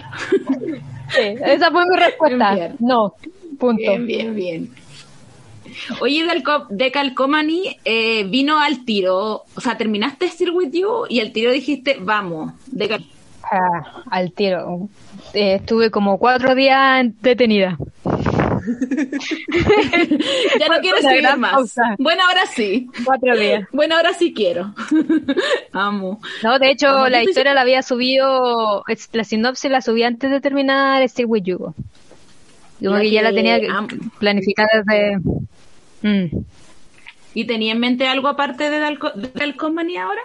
Speaker 4: Sí, esa fue mi respuesta.
Speaker 2: Enviar.
Speaker 4: No, punto.
Speaker 2: Bien, bien, bien. Oye, de Calcomany eh, vino al tiro, o sea, terminaste Still With You y al tiro dijiste, vamos, de Cal-
Speaker 4: Al tiro. Eh, estuve como cuatro días detenida. [laughs]
Speaker 2: ya no quiero
Speaker 4: gran
Speaker 2: más.
Speaker 4: pausa.
Speaker 2: Bueno, ahora sí.
Speaker 4: Cuatro días. [laughs]
Speaker 2: Bueno, ahora sí quiero. [laughs] Amo.
Speaker 4: No, de hecho, la
Speaker 2: yo
Speaker 4: historia la había subido, la sinopsis la subí antes de terminar Still With. Como
Speaker 2: La
Speaker 4: que ya la tenía planificada desde... Mm.
Speaker 2: ¿Y tenía en mente algo aparte de, Dalco- de Calcomany ahora?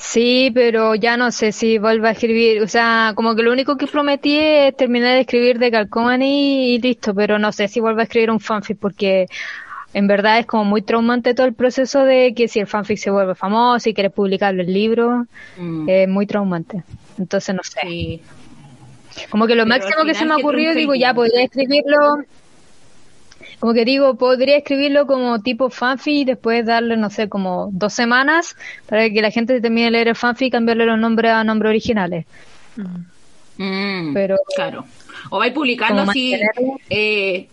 Speaker 4: Sí, pero ya no sé si vuelvo a escribir. O sea, como que lo único que prometí es terminar de escribir de Calcomany y listo, pero no sé si vuelvo a escribir un fanfic porque en verdad es como muy traumante todo el proceso de que si el fanfic se vuelve famoso y quieres publicarlo en libro,
Speaker 2: Mm,
Speaker 4: es muy traumante. Entonces no sé.
Speaker 2: sí.
Speaker 4: Como que lo
Speaker 2: Pero
Speaker 4: máximo que se me ha ocurrido, digo, ya podría escribirlo. Como que digo, podría escribirlo como tipo fanfic y después darle, no sé, como dos semanas para que la gente se termine de leer el fanfic y cambiarle los nombres a nombres originales.
Speaker 2: Mm,
Speaker 4: Pero-
Speaker 2: claro. O vais publicando así, eh,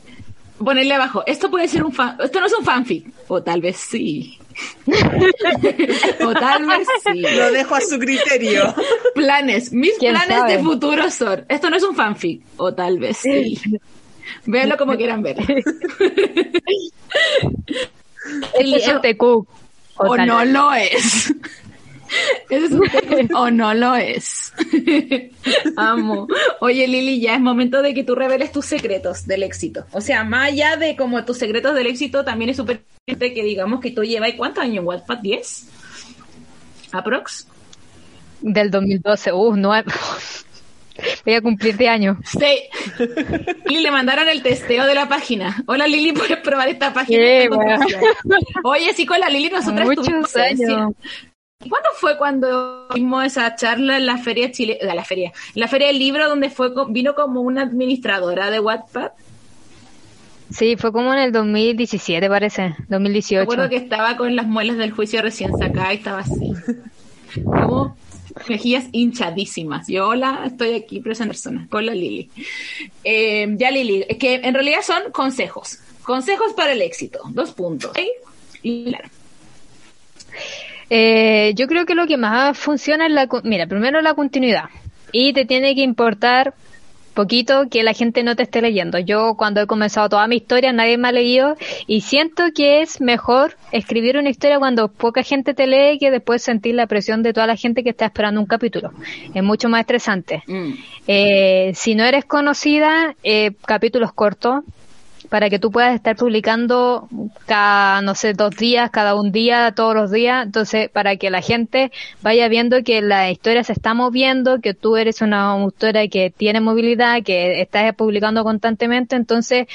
Speaker 2: ponerle abajo, esto puede ser un fan, esto no es un fanfic, o tal vez sí. [laughs] o tal vez sí.
Speaker 3: Lo dejo a su criterio.
Speaker 2: Planes, mis
Speaker 4: ¿Quién
Speaker 2: planes
Speaker 4: sabe?
Speaker 2: de futuro son, esto no es un fanfic, o tal vez sí. Véanlo como quieran ver.
Speaker 4: Es un TQ.
Speaker 2: o no
Speaker 4: vez.
Speaker 2: lo es. Ese es un tema, [laughs] o no lo es. [laughs] Amo. Oye, Lili, ya es momento de que tú reveles tus secretos del éxito. O sea, más allá de como tus secretos del éxito, también es súper importante que digamos que tú llevas, ¿cuántos años en Wattpad? ¿10? ¿Aprox?
Speaker 4: Del 2012. Uh, no. [laughs] Voy a cumplir de año.
Speaker 2: Sí. Lili, le mandaron el testeo de la página. Hola, Lili, ¿puedes probar esta página?
Speaker 4: Sí,
Speaker 2: Tengo
Speaker 4: bueno.
Speaker 2: Oye, sí, con la Lili nosotras
Speaker 4: Muchos
Speaker 2: tuvimos-
Speaker 4: años.
Speaker 2: ¿Y ¿Cuándo fue cuando vimos esa charla en la feria Chile, la feria, la feria del libro donde fue vino como una administradora de Wattpad?
Speaker 4: Sí, fue como en el 2017, parece.
Speaker 2: Me
Speaker 4: 2018.
Speaker 2: acuerdo que estaba con las muelas del juicio recién sacada y estaba así. Como mejillas hinchadísimas. Yo, hola, estoy aquí presente en persona con la Lili. Eh, ya, Lili, que en realidad son consejos. Consejos para el éxito. Dos puntos. ¿ok? Y claro.
Speaker 4: Eh, yo creo que lo que más funciona es la... Mira, primero la continuidad. Y te tiene que importar poquito que la gente no te esté leyendo. Yo cuando he comenzado toda mi historia nadie me ha leído y siento que es mejor escribir una historia cuando poca gente te lee que después sentir la presión de toda la gente que está esperando un capítulo. Es mucho más estresante.
Speaker 2: Mm.
Speaker 4: Eh, si no eres conocida, eh, capítulos cortos para que tú puedas estar publicando cada, no sé, dos días, cada un día, todos los días. Entonces, para que la gente vaya viendo que la historia se está moviendo, que tú eres una autora que tiene movilidad, que estás publicando constantemente, entonces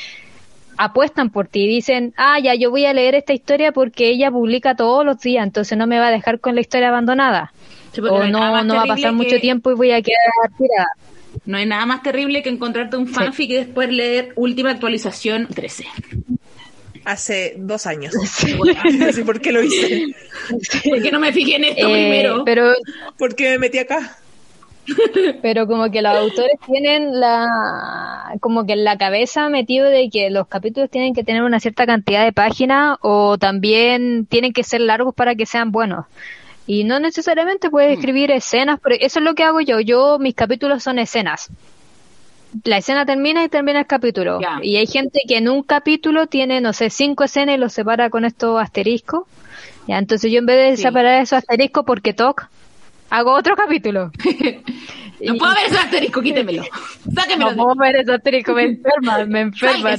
Speaker 4: apuestan por ti y dicen, ah, ya, yo voy a leer esta historia porque ella publica todos los días, entonces no me va a dejar con la historia abandonada.
Speaker 2: Sí,
Speaker 4: o no, no va a pasar mucho tiempo y voy a quedar tirada.
Speaker 2: No hay nada más terrible que encontrarte un fanfic y después leer última actualización 13.
Speaker 3: Hace dos años. [laughs] No sé [laughs] por qué lo hice.
Speaker 2: ¿Por qué no me fijé en esto
Speaker 4: Eh,
Speaker 2: primero?
Speaker 4: pero
Speaker 3: ¿Por qué me metí acá?
Speaker 4: Pero como que los autores tienen la, como que en la cabeza metido de que los capítulos tienen que tener una cierta cantidad de páginas o también tienen que ser largos para que sean buenos. Y no necesariamente puedes escribir escenas, pero eso es lo que hago yo. Yo, mis capítulos son escenas. La escena termina y termina el capítulo. Y hay gente que en un capítulo tiene, no sé, cinco escenas y los separa con estos asteriscos. Ya, entonces yo en vez de
Speaker 2: Sí.
Speaker 4: separar esos asteriscos porque toc, hago otro capítulo. [laughs]
Speaker 2: No puedo ver ese asterisco, quítemelo. Sáquemelo. [laughs]
Speaker 4: No puedo ver ese asterisco, me [laughs] enferma, me enferma.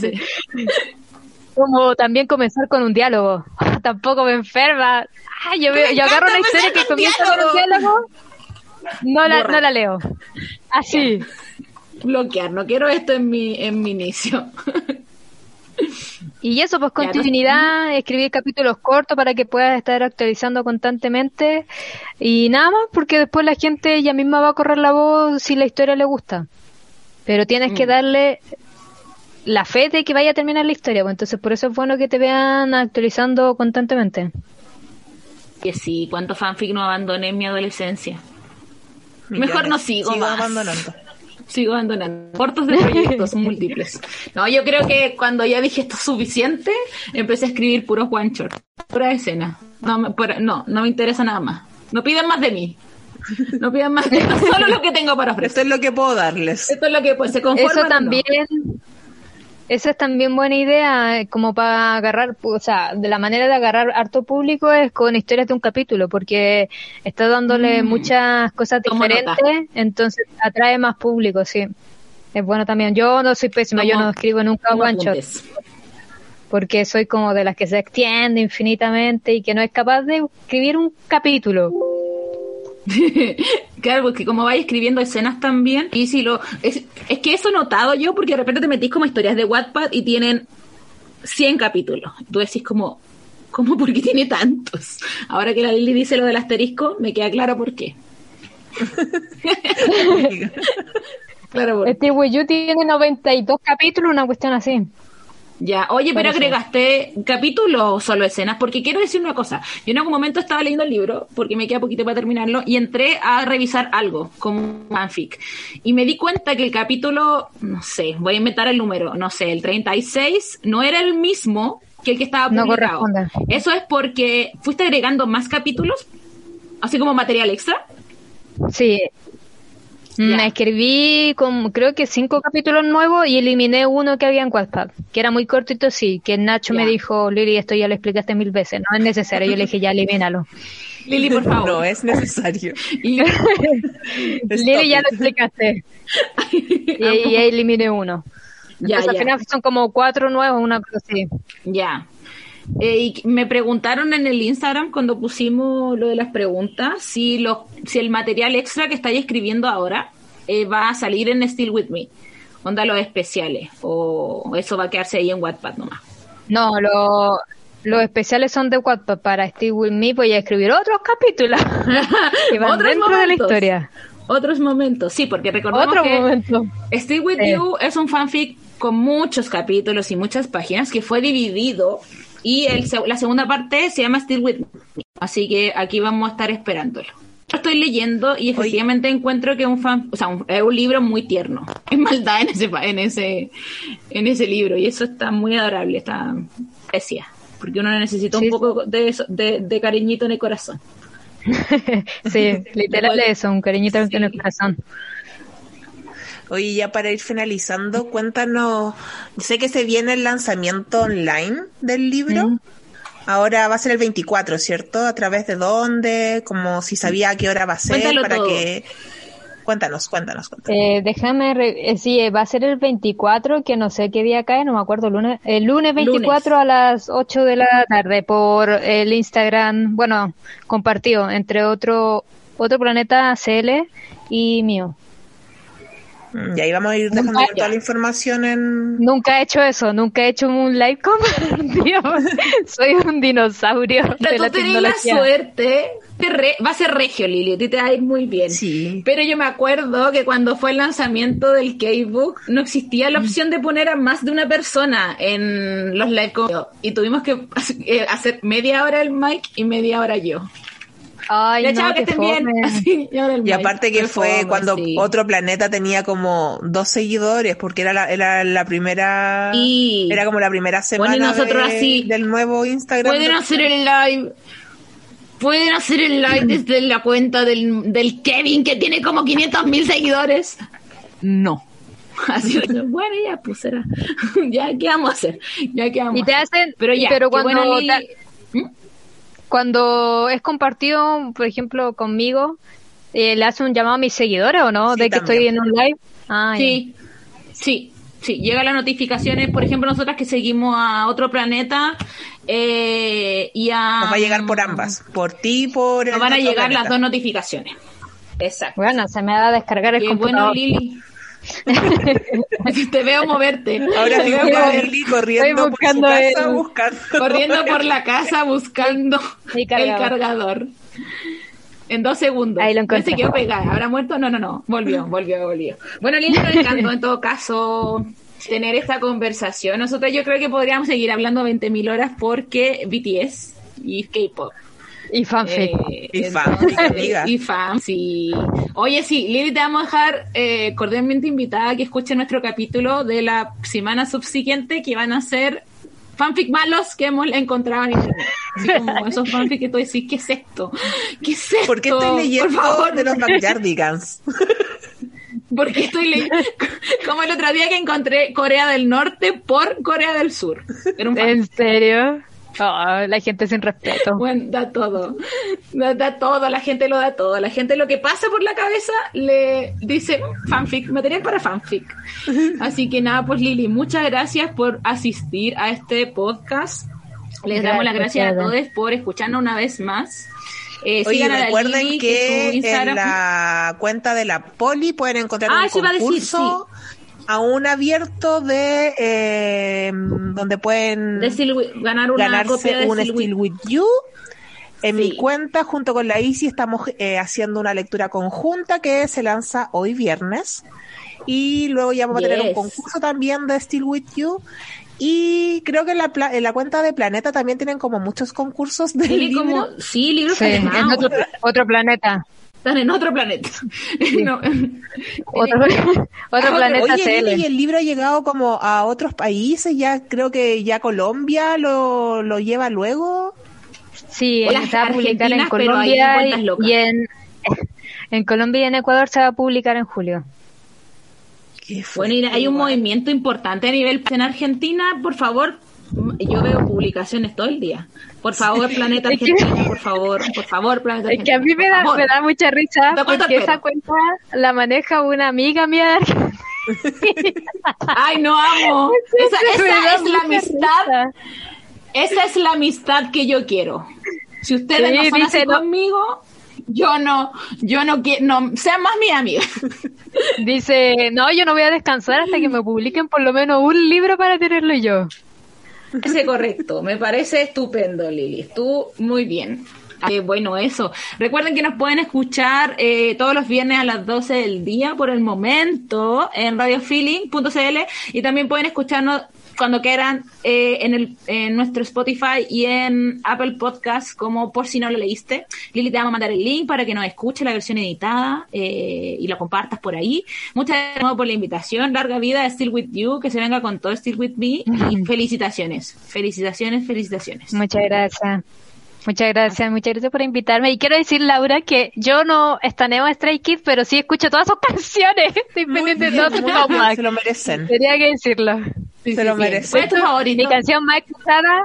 Speaker 4: Como también comenzar con un diálogo. [laughs] Tampoco me enferma. Ah, yo, veo-
Speaker 2: Me
Speaker 4: yo agarro una historia que comienza con un
Speaker 2: diálogo.
Speaker 4: no la,
Speaker 2: Borra.
Speaker 4: no la leo. Así.
Speaker 2: Bloquear, no quiero esto en mi, en mi inicio.
Speaker 4: Y eso, pues [laughs]
Speaker 2: Ya, no-
Speaker 4: continuidad, escribir capítulos cortos para que puedas estar actualizando constantemente. Y nada más, porque después la gente ella misma va a correr la voz si la historia le gusta. Pero tienes que
Speaker 2: Mm.
Speaker 4: darle la fe de que vaya a terminar la historia. Pues entonces, por eso es bueno que te vean actualizando constantemente.
Speaker 2: Que sí, cuánto fanfic no abandoné en mi adolescencia.
Speaker 3: Millones.
Speaker 2: Mejor no sigo más.
Speaker 3: abandonando. [laughs]
Speaker 2: Sigo abandonando. Cortos de proyectos múltiples. No, yo creo que cuando ya dije esto es suficiente, empecé a escribir puros one shot. Pura escena. No, no, no me interesa nada más. No piden más de mí. No pidan más de esto, [laughs] solo lo que tengo para ofrecer.
Speaker 3: Esto es lo que puedo darles.
Speaker 2: Esto es lo que pues se conforman.
Speaker 4: Eso
Speaker 2: no.
Speaker 4: Eso es también buena idea, eh, como para agarrar, o sea, de la manera de agarrar harto público es con historias de un capítulo, porque está dándole
Speaker 2: Mm.
Speaker 4: muchas cosas diferentes, entonces atrae más público, sí. Es bueno también. Yo no soy pésima, yo no escribo nunca one shot, porque soy como de las que se extiende infinitamente y que no es capaz de escribir un capítulo. [laughs]
Speaker 2: claro, porque como vais escribiendo escenas también, y si lo. Es, es que eso he notado yo, porque de repente te metís como historias de Wattpad y tienen 100 capítulos. Tú decís como. ¿Cómo? ¿Por qué tiene tantos? Ahora que la Lili dice lo del asterisco, me queda claro por qué. [laughs] [laughs] claro, por
Speaker 4: Este Wii tiene 92 capítulos, una cuestión así.
Speaker 2: Ya, oye, pero agregaste capítulos o solo escenas, porque quiero decir una cosa. Yo en algún momento estaba leyendo el libro, porque me queda poquito para terminarlo, y entré a revisar algo, como fanfic. Y me di cuenta que el capítulo, no sé, voy a inventar el número, no sé, el 36, no era el mismo que el que estaba
Speaker 4: No
Speaker 2: publicado.
Speaker 4: corresponde.
Speaker 2: Eso es porque fuiste agregando más capítulos, así como material extra.
Speaker 4: Sí. Me escribí con, creo que cinco capítulos nuevos y eliminé uno que había en WhatsApp, que era muy cortito, sí, que Nacho me dijo, Lili, esto ya lo explicaste mil veces, no es necesario. Yo le dije, ya elimínalo. [laughs]
Speaker 2: Lili, por favor.
Speaker 3: No es necesario. [laughs] [laughs]
Speaker 4: Lili, ya lo explicaste. y, y ahí eliminé uno.
Speaker 2: Ya,
Speaker 4: Entonces, al final son como cuatro nuevos, una cosa así.
Speaker 2: Ya. Eh, y me preguntaron en el Instagram cuando pusimos lo de las preguntas si, los, si el material extra que estáis escribiendo ahora eh, va a salir en Still With Me, onda los especiales, o eso va a quedarse ahí en Wattpad nomás.
Speaker 4: No, lo- los especiales son de WhatsApp. Para Steve With Me voy a escribir otros capítulos [laughs] que van
Speaker 2: Otros
Speaker 4: dentro de la
Speaker 2: momentos.
Speaker 4: historia.
Speaker 2: Otros momentos, sí, porque recordemos
Speaker 4: Otro
Speaker 2: que
Speaker 4: momento.
Speaker 2: Still With
Speaker 4: Sí.
Speaker 2: You es un fanfic con muchos capítulos y muchas páginas que fue dividido y el, la segunda parte se llama Still With Me. Así que aquí vamos a estar esperándolo. Lo estoy leyendo y efectivamente encuentro que un fan, o sea, un- es un libro muy tierno. [laughs] Hay maldad en ese, en ese, en ese libro y eso está muy adorable, está preciosa. Porque uno necesita
Speaker 4: Sí.
Speaker 2: un poco de, eso- de, de cariñito en el corazón. [laughs]
Speaker 4: sí, [laughs] literal eso, un cariñito en el corazón.
Speaker 3: Oye, ya para ir finalizando, cuéntanos, sé que se viene el lanzamiento online del libro.
Speaker 4: Mm.
Speaker 3: Ahora va a ser el 24, ¿cierto? ¿A través de dónde? Como si sabía a qué hora va a ser,
Speaker 2: Cuéntalo
Speaker 3: para
Speaker 2: todo.
Speaker 3: que... Cuéntanos, cuéntanos, cuéntanos.
Speaker 4: Eh, déjame, re- eh, sí, eh, va a ser el 24, que no sé qué día cae, no me acuerdo, lunes, el lunes 24 a las 8 de la tarde por el Instagram, bueno, compartido entre otro, otro planeta CL y mío.
Speaker 3: Mm, Y ahí vamos a ir dejando
Speaker 4: Nunca-
Speaker 3: toda la información en...
Speaker 4: Nunca he hecho eso, nunca he hecho un live compartido. [laughs] Soy un dinosaurio de
Speaker 2: Pero
Speaker 4: la
Speaker 2: tú tenés la
Speaker 4: tecnología.
Speaker 2: suerte. re- va a ser regio, Lili. A ti te va a ir muy bien.
Speaker 3: Sí.
Speaker 2: Pero yo me acuerdo que cuando fue el lanzamiento del K-Book, no existía
Speaker 4: Mm.
Speaker 2: la opción de poner a más de una persona en los live conmigo. Y tuvimos que [laughs] eh, hacer media hora el mic y media hora yo.
Speaker 4: Ay,
Speaker 2: ya,
Speaker 4: no,
Speaker 2: chao, que estén bien. [laughs] Así, y
Speaker 3: Y aparte que fue
Speaker 2: fome,
Speaker 3: cuando
Speaker 2: sí.
Speaker 3: otro planeta tenía como dos seguidores, porque era la, era la primera...
Speaker 2: Y-
Speaker 3: Era como la primera semana
Speaker 2: Bueno, y nosotros
Speaker 3: de-
Speaker 2: así,
Speaker 3: del nuevo Instagram.
Speaker 2: Pueden
Speaker 3: de-
Speaker 2: hacer el live. Pueden hacer el live desde la cuenta del, del Kevin que tiene como 500 mil seguidores. No. Así que, bueno, ya, pues será. [laughs] ya, ¿qué vamos a hacer? Ya, ¿qué vamos
Speaker 4: Y te
Speaker 2: a hacer?
Speaker 4: hacen,
Speaker 2: Pero ya,
Speaker 4: pero
Speaker 2: qué
Speaker 4: cuando
Speaker 2: bueno, Lili.
Speaker 4: te- cuando es compartido, por ejemplo, conmigo, eh, le hace un llamado a mis seguidores o no,
Speaker 3: Sí,
Speaker 4: de que
Speaker 3: también.
Speaker 4: estoy en un live. Ah.
Speaker 2: Sí, sí, sí. Llega las notificaciones, por ejemplo, nosotras que seguimos a otro planeta eh, y a...
Speaker 3: Nos va a llegar por ambas, por ti y por el
Speaker 2: Nos van a llegar
Speaker 3: planeta.
Speaker 2: las dos notificaciones. Exacto.
Speaker 4: Bueno, se me va a descargar el
Speaker 2: Qué bueno. Lili. Te veo moverte.
Speaker 3: Ahora
Speaker 2: Te
Speaker 3: digo
Speaker 2: veo mover-
Speaker 3: Lili corriendo por su casa
Speaker 4: el-
Speaker 3: buscando.
Speaker 2: corriendo por la casa buscando el
Speaker 4: cargador.
Speaker 2: cargador. En dos segundos.
Speaker 4: Ahí lo
Speaker 2: No
Speaker 4: encontré.
Speaker 2: se quedó pegada. ¿Habrá muerto? No, no, no. Volvió, volvió, volvió. Bueno, Lili, nos encantó en todo caso tener esta conversación. Nosotros yo creo que podríamos seguir hablando 20.000 horas porque BTS y K-pop.
Speaker 4: Y fanfic.
Speaker 2: Eh,
Speaker 3: Y fanfic, amiga.
Speaker 2: Y fan, sí. Oye, sí, Lili, te vamos a dejar eh, cordialmente invitada a que escuche nuestro capítulo de la semana subsiguiente que van a ser fanfic malos que hemos encontrado en internet. Así como [laughs] esos fanfic que tú decís, ¿qué es esto? ¿Qué es esto? [laughs] [laughs]
Speaker 3: ¿Por qué estoy leyendo
Speaker 2: Por favor,
Speaker 3: de los Backyardigans?
Speaker 2: porque estoy leyendo como el otro día que encontré Corea del Norte por Corea del Sur. Era un fanfic.
Speaker 4: ¿En serio? Oh, la gente sin respeto. [laughs]
Speaker 2: Bueno, da todo. Da, da todo, la gente lo da todo. La gente lo que pasa por la cabeza le dice "Mm, fanfic, material para fanfic. [laughs] Así que nada, pues Lili, muchas gracias por asistir a este podcast. Les damos las
Speaker 4: Gracias,
Speaker 2: a todos por escucharnos una vez más. Eh,
Speaker 3: Oye,
Speaker 2: sigan a la
Speaker 3: recuerden
Speaker 2: Lili,
Speaker 3: que,
Speaker 2: Instagram-
Speaker 3: en la cuenta de la Poli pueden encontrar
Speaker 2: Ah,
Speaker 3: un
Speaker 2: eso iba a decir,
Speaker 3: concurso aún abierto de eh, donde pueden
Speaker 2: de ganar una
Speaker 3: ganarse
Speaker 2: copia de
Speaker 3: un
Speaker 2: Still
Speaker 3: Still
Speaker 2: With-
Speaker 3: You. En
Speaker 2: Sí.
Speaker 3: mi cuenta, junto con la Isi, estamos eh, haciendo una lectura conjunta que se lanza hoy viernes. Y luego ya vamos a tener un concurso también de Still With You. Y creo que en la, pla- en la cuenta de Planeta también tienen como muchos concursos de
Speaker 2: Sí, como, sí, libros
Speaker 4: Sí, en
Speaker 2: animados.
Speaker 4: otro, otro planeta.
Speaker 2: Están en otro planeta. [laughs] No, [laughs]
Speaker 4: Otro, otro planeta
Speaker 3: Oye, y el libro ha llegado como a otros países, ya creo que ya Colombia lo, lo lleva luego.
Speaker 4: Sí, va a publicar en Colombia y, en, [laughs] en Colombia y en Ecuador se va a publicar en julio.
Speaker 2: Bueno, y hay un movimiento importante a nivel en Argentina, por favor, yo veo publicaciones todo el día. Por favor, Planeta Argentina, por favor, por favor, Planeta
Speaker 4: Es que a mí me
Speaker 2: Argentina,
Speaker 4: da, me da mucha risa porque esa cuenta la maneja una amiga mía de Argentina.
Speaker 2: Ay, no amo. [laughs] Esa, es la amistad,
Speaker 4: risa.
Speaker 2: esa es la amistad que yo quiero. Si ustedes
Speaker 4: Sí,
Speaker 2: no son
Speaker 4: dice,
Speaker 2: así
Speaker 4: no-
Speaker 2: conmigo, yo no, yo no quiero, no, sean más mis amigas.
Speaker 4: Dice, no, yo no voy a descansar hasta que me publiquen por lo menos un libro para tenerlo yo.
Speaker 2: Ese correcto, me parece estupendo, Lili. Tú muy bien. Eh, bueno, eso. Recuerden que nos pueden escuchar eh, todos los viernes a las 12 del día por el momento en radiofeeling.cl y también pueden escucharnos cuando quieran eh, en, el, en nuestro Spotify y en Apple Podcast como por si no lo leíste. Lili te vamos a mandar el link para que nos escuche la versión editada eh, y la compartas por ahí. Muchas gracias por la invitación. Larga vida Still With You, que se venga con todo Still With Me y felicitaciones. Felicitaciones, felicitaciones.
Speaker 4: Muchas gracias. Muchas gracias, muchas gracias por invitarme. Y quiero decir, Laura, que yo no estaneo a Stray Kids, pero sí escucho todas sus [laughs] canciones. Estoy pendiente de
Speaker 3: bien,
Speaker 4: todo su
Speaker 3: muy bien,
Speaker 4: comeback.
Speaker 3: se lo merecen.
Speaker 4: Tenía que decirlo.
Speaker 2: Sí,
Speaker 3: Se
Speaker 2: sí,
Speaker 3: lo
Speaker 2: sí.
Speaker 3: merece.
Speaker 2: ¿Cuál es tu
Speaker 4: Mi canción más escuchada,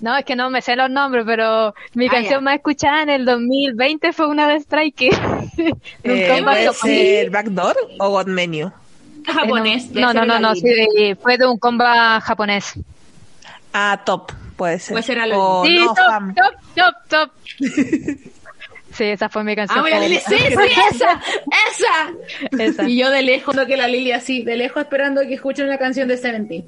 Speaker 4: no, es que no me sé los nombres, pero mi
Speaker 2: Ah,
Speaker 4: canción
Speaker 2: ya.
Speaker 4: más escuchada en el 2020 fue una de Stray Kids. [laughs]
Speaker 3: Eh,
Speaker 4: Nunca más
Speaker 3: ¿Puede
Speaker 4: lo
Speaker 3: ser Backdoor o God Menu?
Speaker 2: japonés.
Speaker 4: No, no, no, no, sí, fue de un comba japonés.
Speaker 3: Ah, Top, puede ser.
Speaker 2: Puede ser algo.
Speaker 4: Sí,
Speaker 3: no,
Speaker 4: top,
Speaker 3: Fam.
Speaker 4: top, top, top. [laughs] sí, esa fue mi canción.
Speaker 2: Ah, Lili, sí, sí, esa, esa.
Speaker 4: Esa.
Speaker 2: Y yo de lejos, no que la Lili así, de lejos esperando que escuchen una canción de Seventeen.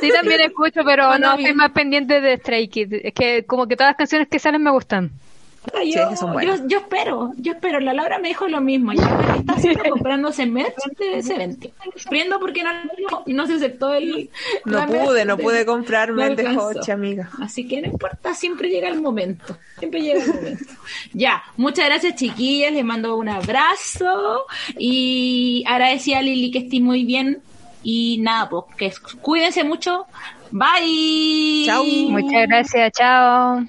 Speaker 4: Sí, también escucho, pero no estoy más pendiente de Stray Kids. Es que como que todas las canciones que salen me gustan.
Speaker 3: Sí,
Speaker 2: Yo,
Speaker 3: que son
Speaker 2: yo, yo espero, yo espero. La Laura me dijo lo mismo. Ya que está siempre comprándose merch de Seventeen. Sufriendo porque no, no se aceptó el.
Speaker 3: No pude,
Speaker 2: merch
Speaker 3: no
Speaker 2: de-
Speaker 3: pude comprarme
Speaker 2: no
Speaker 3: el de. Hoche, amiga.
Speaker 2: Así que no importa, siempre llega el momento. Siempre llega el momento. Ya, muchas gracias chiquillas, les mando un abrazo y agradecida a Lili que esté muy bien y nada, pues que cuídense mucho. Bye.
Speaker 3: Chau.
Speaker 4: Muchas gracias, chao.